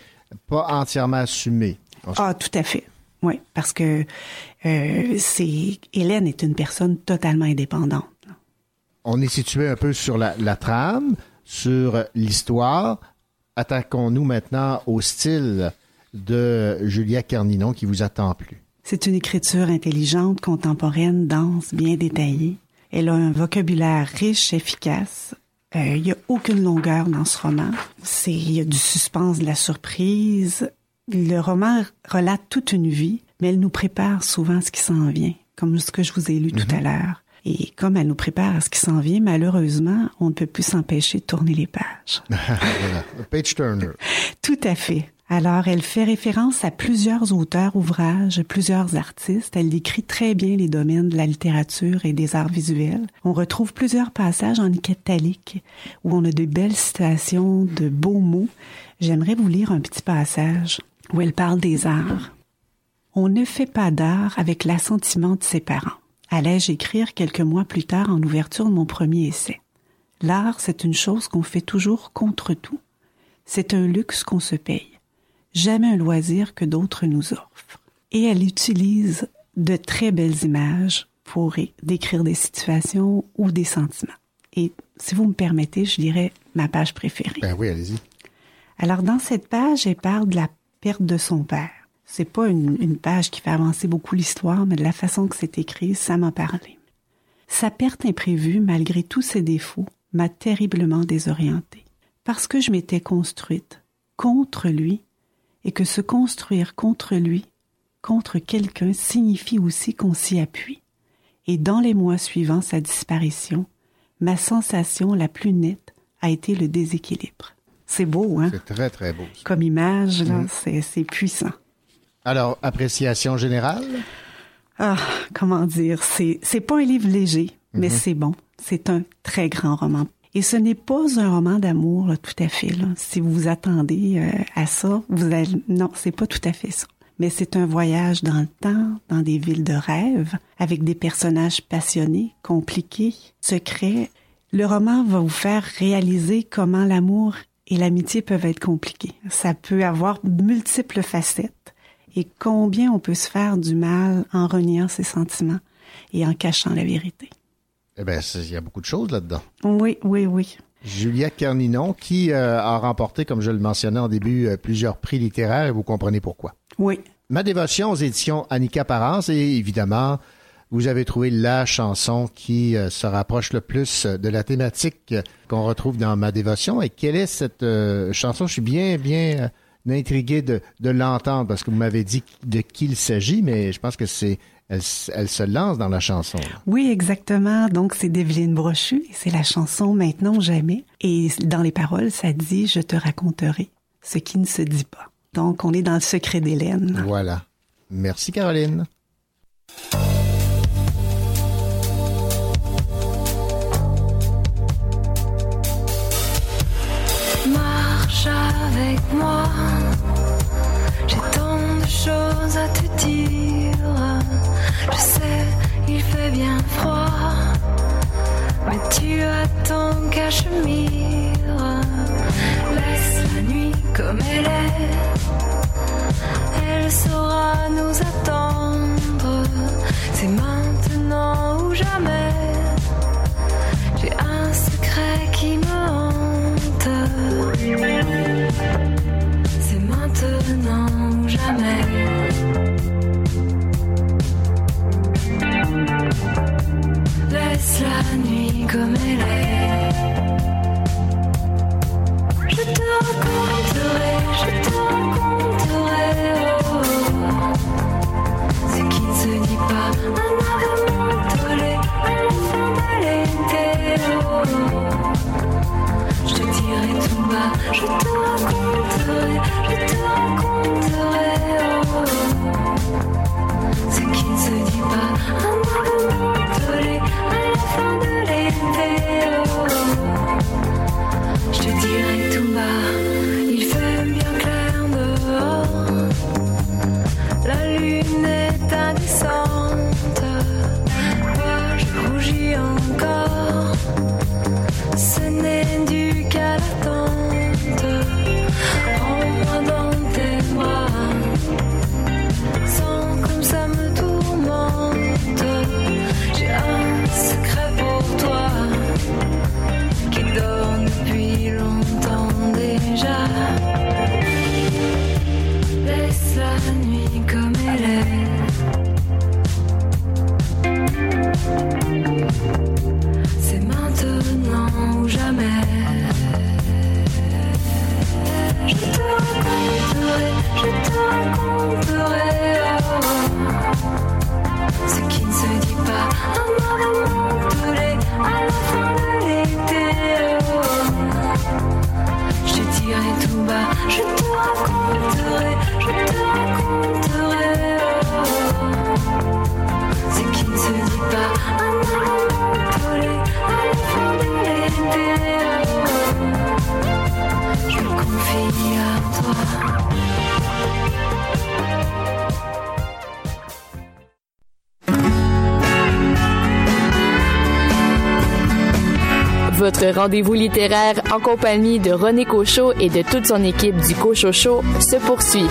pas entièrement assumé. Ah, tout à fait. Oui, parce que euh, c'est Hélène est une personne totalement indépendante. On est situé un peu sur la, la trame, sur l'histoire. Attaquons-nous maintenant au style de Julia Carninon qui vous attend plus. C'est une écriture intelligente, contemporaine, dense, bien détaillée. Elle a un vocabulaire riche, efficace. Euh, Il n'y a aucune longueur dans ce roman. C'est il y a du suspense, de la surprise. Le roman relate toute une vie, mais elle nous prépare souvent ce qui s'en vient, comme ce que je vous ai lu tout à l'heure. Et comme elle nous prépare à ce qui s'en vient, malheureusement, on ne peut plus s'empêcher de tourner les pages. voilà. Page Turner. Tout à fait. Alors, elle fait référence à plusieurs auteurs, ouvrages, plusieurs artistes. Elle décrit très bien les domaines de la littérature et des arts visuels. On retrouve plusieurs passages en italique où on a de belles citations, de beaux mots. J'aimerais vous lire un petit passage où elle parle des arts. On ne fait pas d'art avec l'assentiment de ses parents. Allais-je écrire quelques mois plus tard en ouverture de mon premier essai? L'art, c'est une chose qu'on fait toujours contre tout. C'est un luxe qu'on se paye jamais un loisir que d'autres nous offrent. Et elle utilise de très belles images pour décrire des situations ou des sentiments. Et si vous me permettez, je dirais ma page préférée. Ben oui, allez-y. Alors dans cette page, elle parle de la perte de son père. C'est pas une, une page qui fait avancer beaucoup l'histoire, mais de la façon que c'est écrit, ça m'a parlé. Sa perte imprévue, malgré tous ses défauts, m'a terriblement désorientée. Parce que je m'étais construite contre lui et que se construire contre lui, contre quelqu'un, signifie aussi qu'on s'y appuie. Et dans les mois suivant sa disparition, ma sensation la plus nette a été le déséquilibre. C'est beau, hein? C'est très, très beau. ça. Comme image, là, c'est, c'est puissant. Alors, appréciation générale? Ah, comment dire, c'est, c'est pas un livre léger, mais Mhm. c'est bon. C'est un très grand roman. Et ce n'est pas un roman d'amour, là, tout à fait. Là. Si vous vous attendez euh, à ça, vous allez... non, c'est pas tout à fait ça. Mais c'est un voyage dans le temps, dans des villes de rêve, avec des personnages passionnés, compliqués, secrets. Le roman va vous faire réaliser comment l'amour et l'amitié peuvent être compliqués. Ça peut avoir multiples facettes et combien on peut se faire du mal en reniant ses sentiments et en cachant la vérité. Eh bien, il y a beaucoup de choses là-dedans. Oui, oui, oui. Julia Carninon, qui euh, a remporté, comme je le mentionnais en début, euh, plusieurs prix littéraires, et vous comprenez pourquoi. Oui. Ma dévotion aux éditions Annika Parence, et évidemment, vous avez trouvé la chanson qui euh, se rapproche le plus de la thématique qu'on retrouve dans Ma dévotion. Et quelle est cette chanson? Je suis bien, bien intrigué de, de l'entendre, parce que vous m'avez dit de qui il s'agit, mais je pense que c'est elle, se lance dans la chanson. Oui, exactement. Donc, c'est d'Evelyne Brochu et c'est la chanson Maintenant ou jamais. Et dans les paroles, ça dit Je te raconterai ce qui ne se dit pas. Donc, on est dans le secret d'Hélène. Voilà. Merci, Caroline. Marche avec moi. Choses à te dire. Je sais, il fait bien froid. Mais tu as ton cachemire. Laisse la nuit comme elle est. Elle saura nous attendre. C'est maintenant ou jamais. J'ai un secret Laisse la nuit comme elle est. Je te raconterai, je te raconterai. oh, ce qui ne se dit pas. Un à la fin de l'été. oh. Je te dirai tout bas, je te raconterai, je te raconterai. Se Votre rendez-vous littéraire en compagnie de René Cochot et de toute son équipe du Cochot Show se poursuit.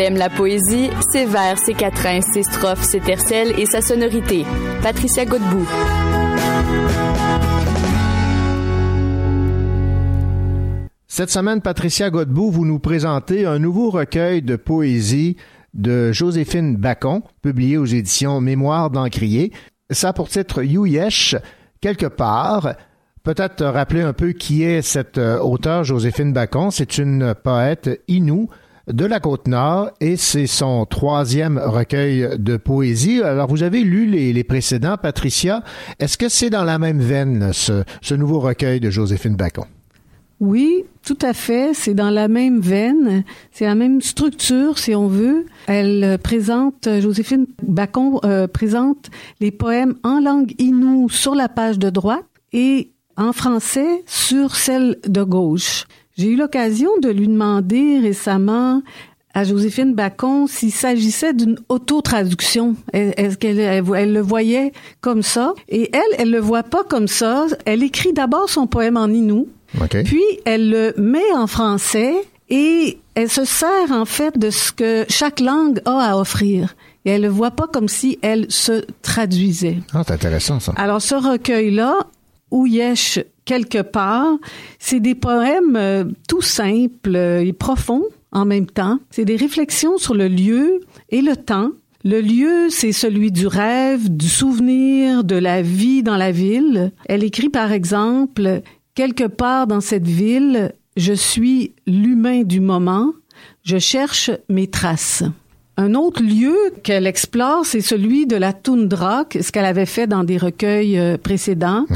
Elle aime la poésie, ses vers, ses quatrains, ses strophes, ses tercelles et sa sonorité. Patricia Godbout. Cette semaine, Patricia Godbout, vous nous présentez un nouveau recueil de poésie de Joséphine Bacon, publié aux éditions Mémoire d'Encrier. Ça a pour titre Youyesh, quelque part. Peut-être rappeler un peu qui est cette euh, auteure Joséphine Bacon. C'est une poète inoue de la Côte-Nord et c'est son troisième recueil de poésie. Alors, vous avez lu les, précédents, Patricia. Est-ce que c'est dans la même veine, ce, nouveau recueil de Joséphine Bacon? Oui, tout à fait. C'est dans la même veine. C'est la même structure, si on veut. Elle euh, présente, Joséphine Bacon euh, présente les poèmes en langue inoue sur la page de droite et en français sur celle de gauche. J'ai eu l'occasion de lui demander récemment à Joséphine Bacon s'il s'agissait d'une auto-traduction. Est-ce qu'elle elle, elle le voyait comme ça? Et elle, elle le voit pas comme ça. Elle écrit d'abord son poème en inou. Puis elle le met en français et elle se sert en fait de ce que chaque langue a à offrir. Et elle le voit pas comme si elle se traduisait. Ah, c'est intéressant ça. Alors ce recueil-là, Ouyesh quelque part, c'est des poèmes euh, tout simples et profonds en même temps. C'est des réflexions sur le lieu et le temps. Le lieu, c'est celui du rêve, du souvenir, de la vie dans la ville. Elle écrit par exemple Quelque part dans cette ville, je suis l'humain du moment, je cherche mes traces. Un autre lieu qu'elle explore, c'est celui de la toundra, ce qu'elle avait fait dans des recueils euh, précédents,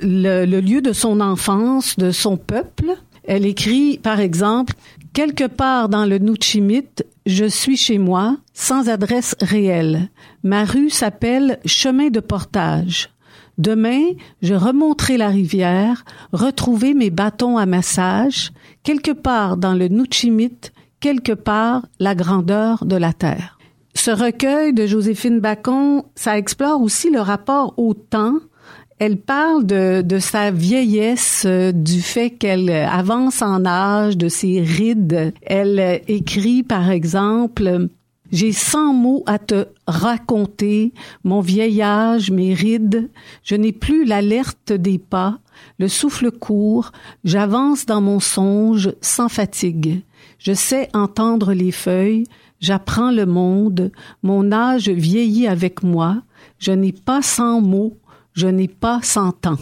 le, le lieu de son enfance, de son peuple. Elle écrit, par exemple, Quelque part dans le Nuchimit, je suis chez moi, sans adresse réelle. Ma rue s'appelle Chemin de portage. Demain, je remonterai la rivière, retrouver mes bâtons à massage, quelque part dans le Nuchimit, quelque part la grandeur de la terre. Ce recueil de Joséphine Bacon, ça explore aussi le rapport au temps. Elle parle de, de sa vieillesse, euh, du fait qu'elle avance en âge, de ses rides. Elle euh, écrit, par exemple, j'ai cent mots à te raconter, mon vieil âge, mes rides. Je n'ai plus l'alerte des pas, le souffle court, j'avance dans mon songe sans fatigue. Je sais entendre les feuilles, j'apprends le monde, mon âge vieillit avec moi, je n'ai pas cent mots, je n'ai pas cent ans.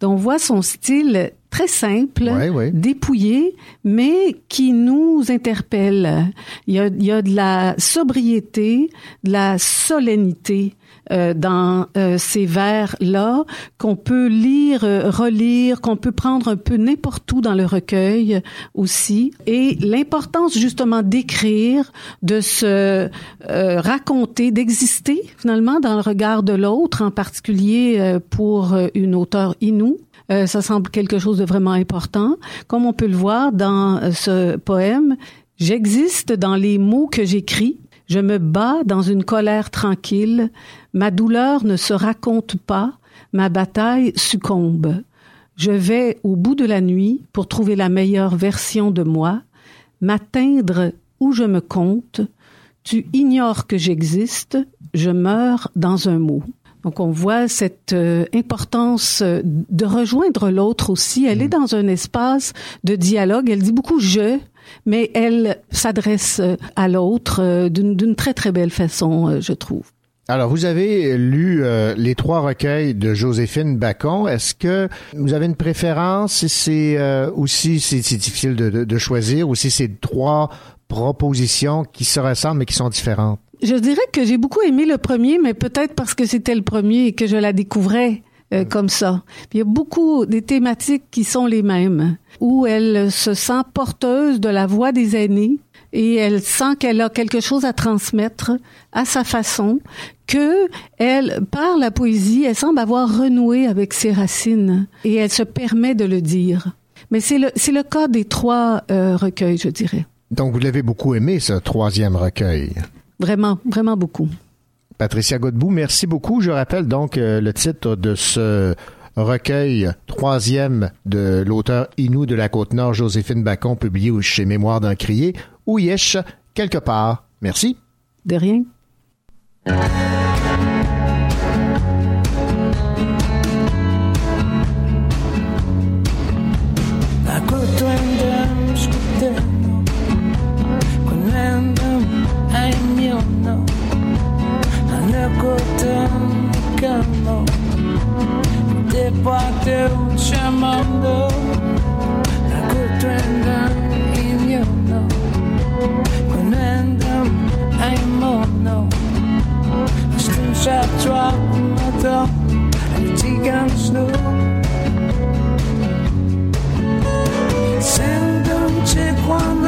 Donc on voit son style très simple, Ouais, ouais. dépouillé, mais qui nous interpelle. Il y a, il y a de la sobriété, de la solennité euh, dans euh, ces vers-là qu'on peut lire, euh, relire, qu'on peut prendre un peu n'importe où dans le recueil aussi. Et l'importance justement d'écrire, de se euh, raconter, d'exister finalement dans le regard de l'autre, en particulier pour une auteure inou. Euh, ça semble quelque chose de vraiment important. Comme on peut le voir dans ce poème, j'existe dans les mots que j'écris. Je me bats dans une colère tranquille. Ma douleur ne se raconte pas. Ma bataille succombe. Je vais au bout de la nuit pour trouver la meilleure version de moi, m'atteindre où je me compte. Tu ignores que j'existe. Je meurs dans un mot. Donc on voit cette euh, importance euh, de rejoindre l'autre aussi. Elle est dans un espace de dialogue. Elle dit beaucoup je, mais elle s'adresse euh, à l'autre euh, d'une très très belle façon, euh, je trouve. Alors, vous avez lu euh, les trois recueils de Joséphine Bacon. Est-ce que vous avez une préférence? C'est euh, aussi c'est difficile de, de- de choisir, ou si c'est trois propositions qui se ressemblent mais qui sont différentes? Je dirais que j'ai beaucoup aimé le premier, mais peut-être parce que c'était le premier et que je la découvrais euh, comme ça. Il y a beaucoup des thématiques qui sont les mêmes, où elle se sent porteuse de la voix des aînés et elle sent qu'elle a quelque chose à transmettre à sa façon, que elle, par la poésie, elle semble avoir renoué avec ses racines et elle se permet de le dire. Mais c'est le, c'est le cas des trois euh, recueils, je dirais. Donc, vous l'avez beaucoup aimé, ce troisième recueil? Vraiment, vraiment beaucoup. Patricia Godbout, merci beaucoup. Je rappelle donc euh, le titre de ce recueil troisième de l'auteur Inou de la Côte-Nord, Joséphine Bacon, publié chez Mémoire d'un crier, ou Yesh, quelque part. Merci. De rien. bater um te chamando Acuto andando in your know Quando andam I'm mono Streams are drop my door And the guns know Sendo-te quando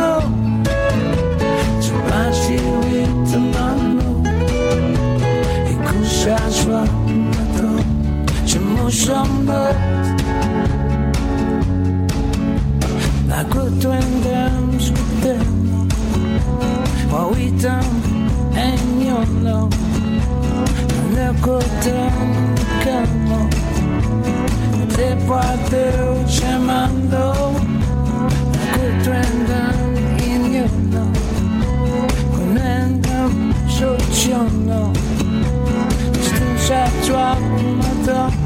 en jambe. Naquanto andamos, gritando. While we down and you're low. Naquanto andamos, depois a Deus chamando. Naquanto andamos and you're low. Quando andamos, sou te ou não. Estamos a tua mudar.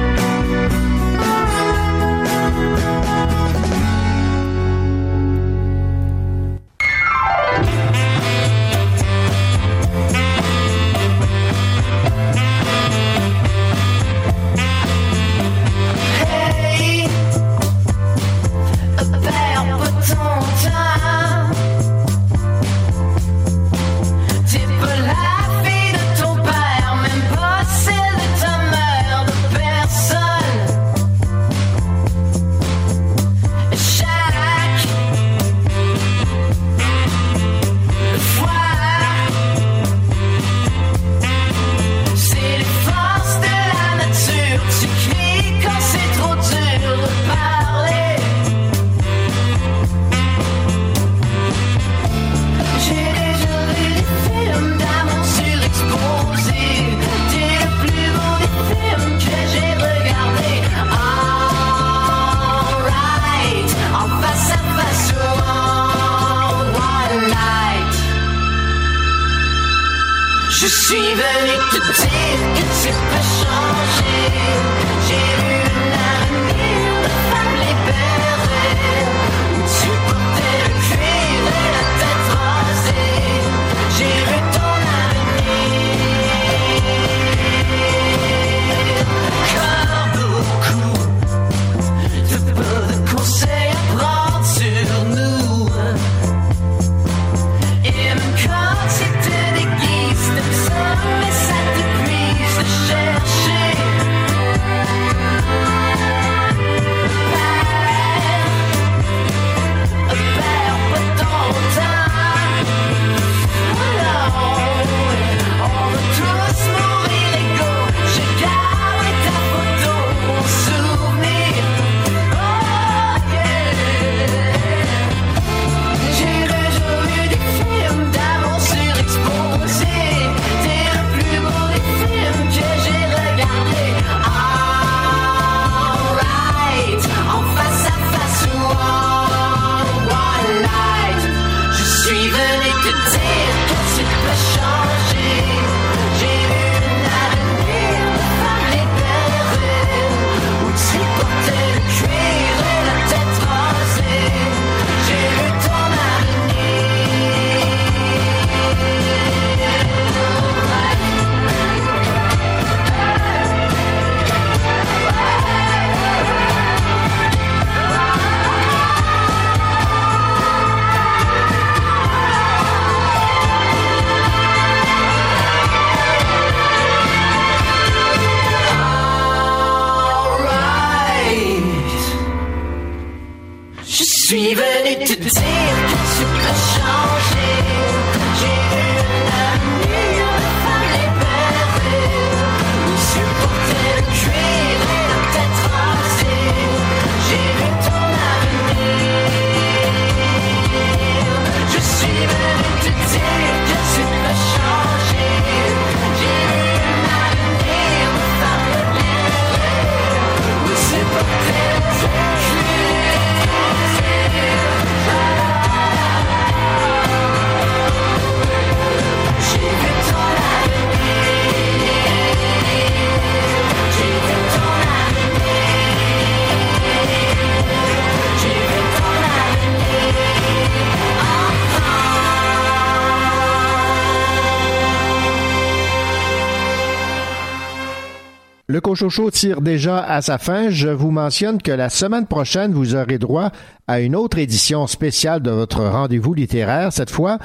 Cochocho tire déjà à sa fin. Je vous mentionne que la semaine prochaine, vous aurez droit à une autre édition spéciale de votre rendez-vous littéraire. Cette fois,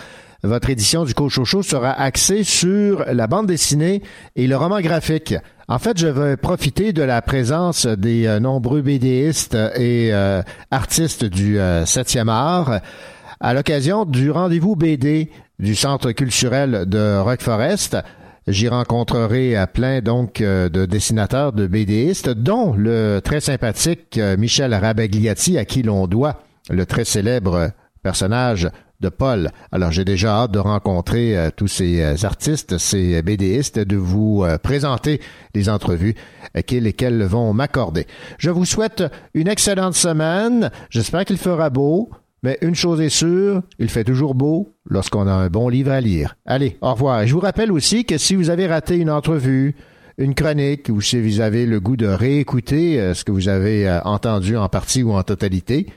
votre édition du Cochocho sera axée sur la bande dessinée et le roman graphique. En fait, je vais profiter de la présence des euh, nombreux BDistes et euh, artistes du euh, 7e art à l'occasion du rendez-vous BD du Centre culturel de Rock. J'y rencontrerai à plein donc euh, de dessinateurs, de BDistes, dont le très sympathique euh, Michel Rabagliati, à qui l'on doit le très célèbre personnage de Paul. Alors j'ai déjà hâte de rencontrer euh, tous ces artistes, ces BDistes, de vous présenter les entrevues qu'ils vont m'accorder. Je vous souhaite une excellente semaine. J'espère qu'il fera beau. Mais une chose est sûre, il fait toujours beau lorsqu'on a un bon livre à lire. Allez, au revoir. Je vous rappelle aussi que si vous avez raté une entrevue, une chronique, ou si vous avez le goût de réécouter euh, ce que vous avez euh, entendu en partie ou en totalité,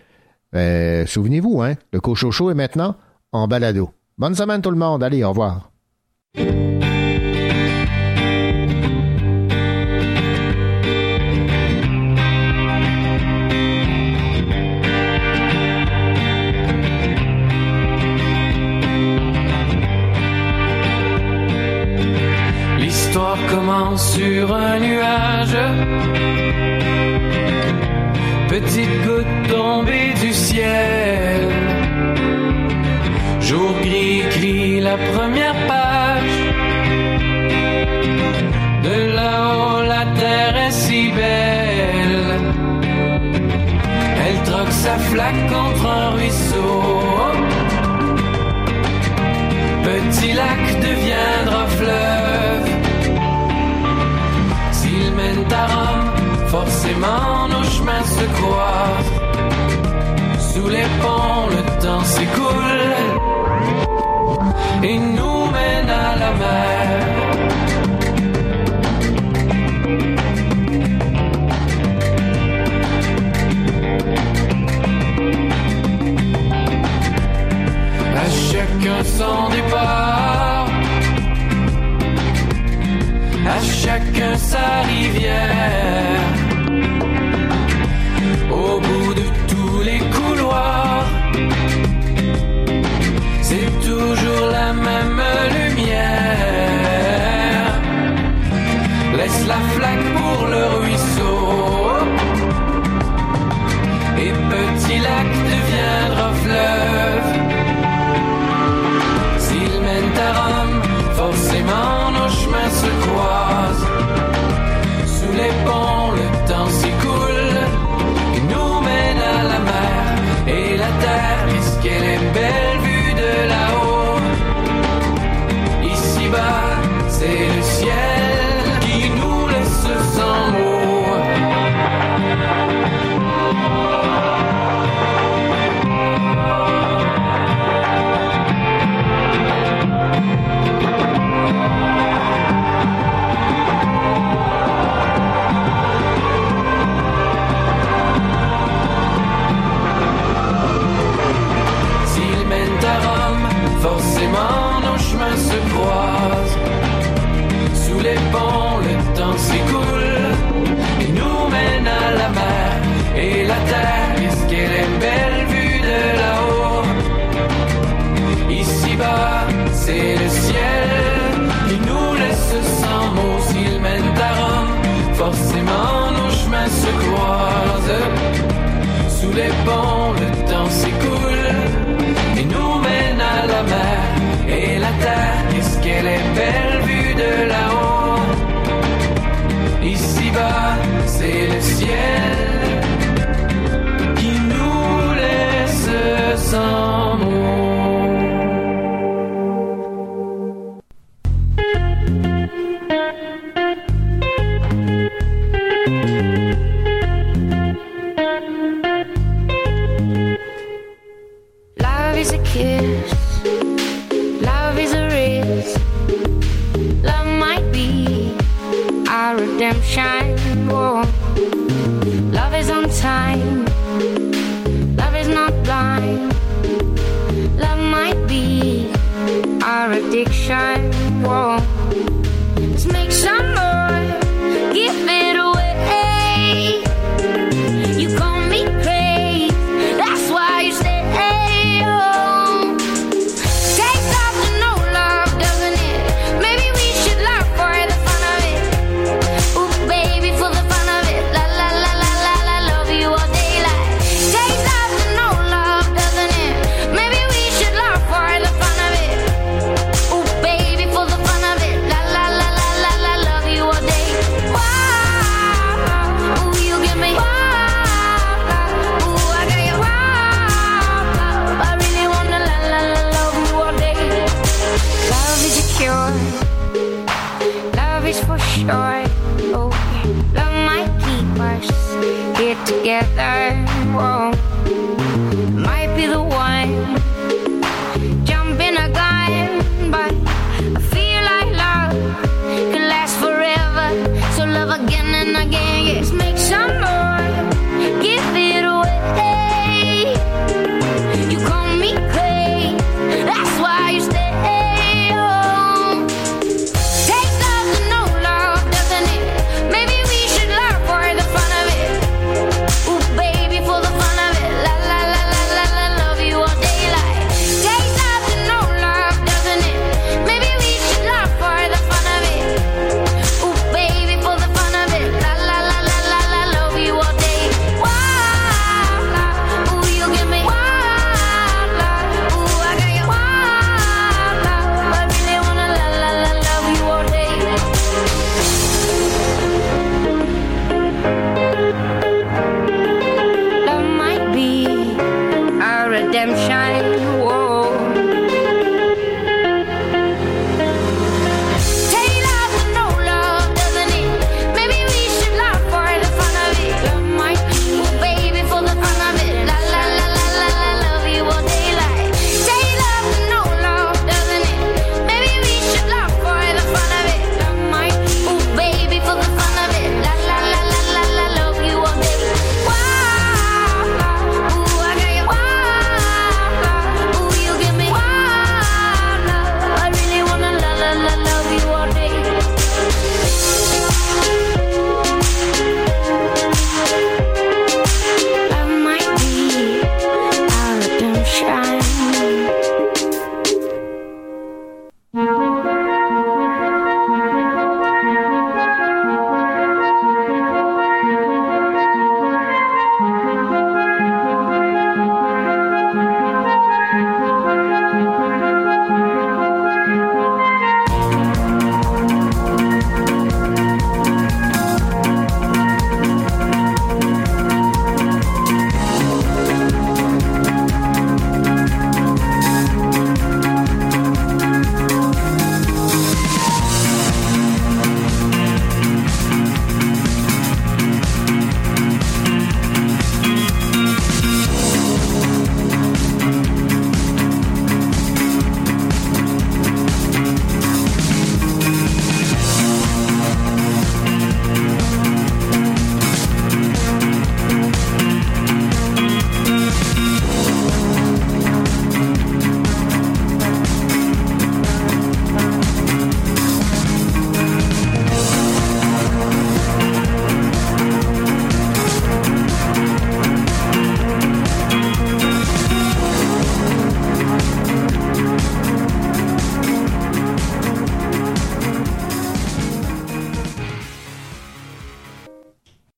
ben, souvenez-vous, hein, le Cochocho est maintenant en balado. Bonne semaine tout le monde. Allez, au revoir. Sur un nuage. Petite goutte tombée du ciel. Jour gris écrit la première page. De là-haut, la terre est si belle. Elle troque sa flaque contre un ruisseau. Petit lac nos chemins se croisent. Sous les ponts, le temps s'écoule et nous mène à la mer. À chacun son départ, à chacun sa rivière. Au song.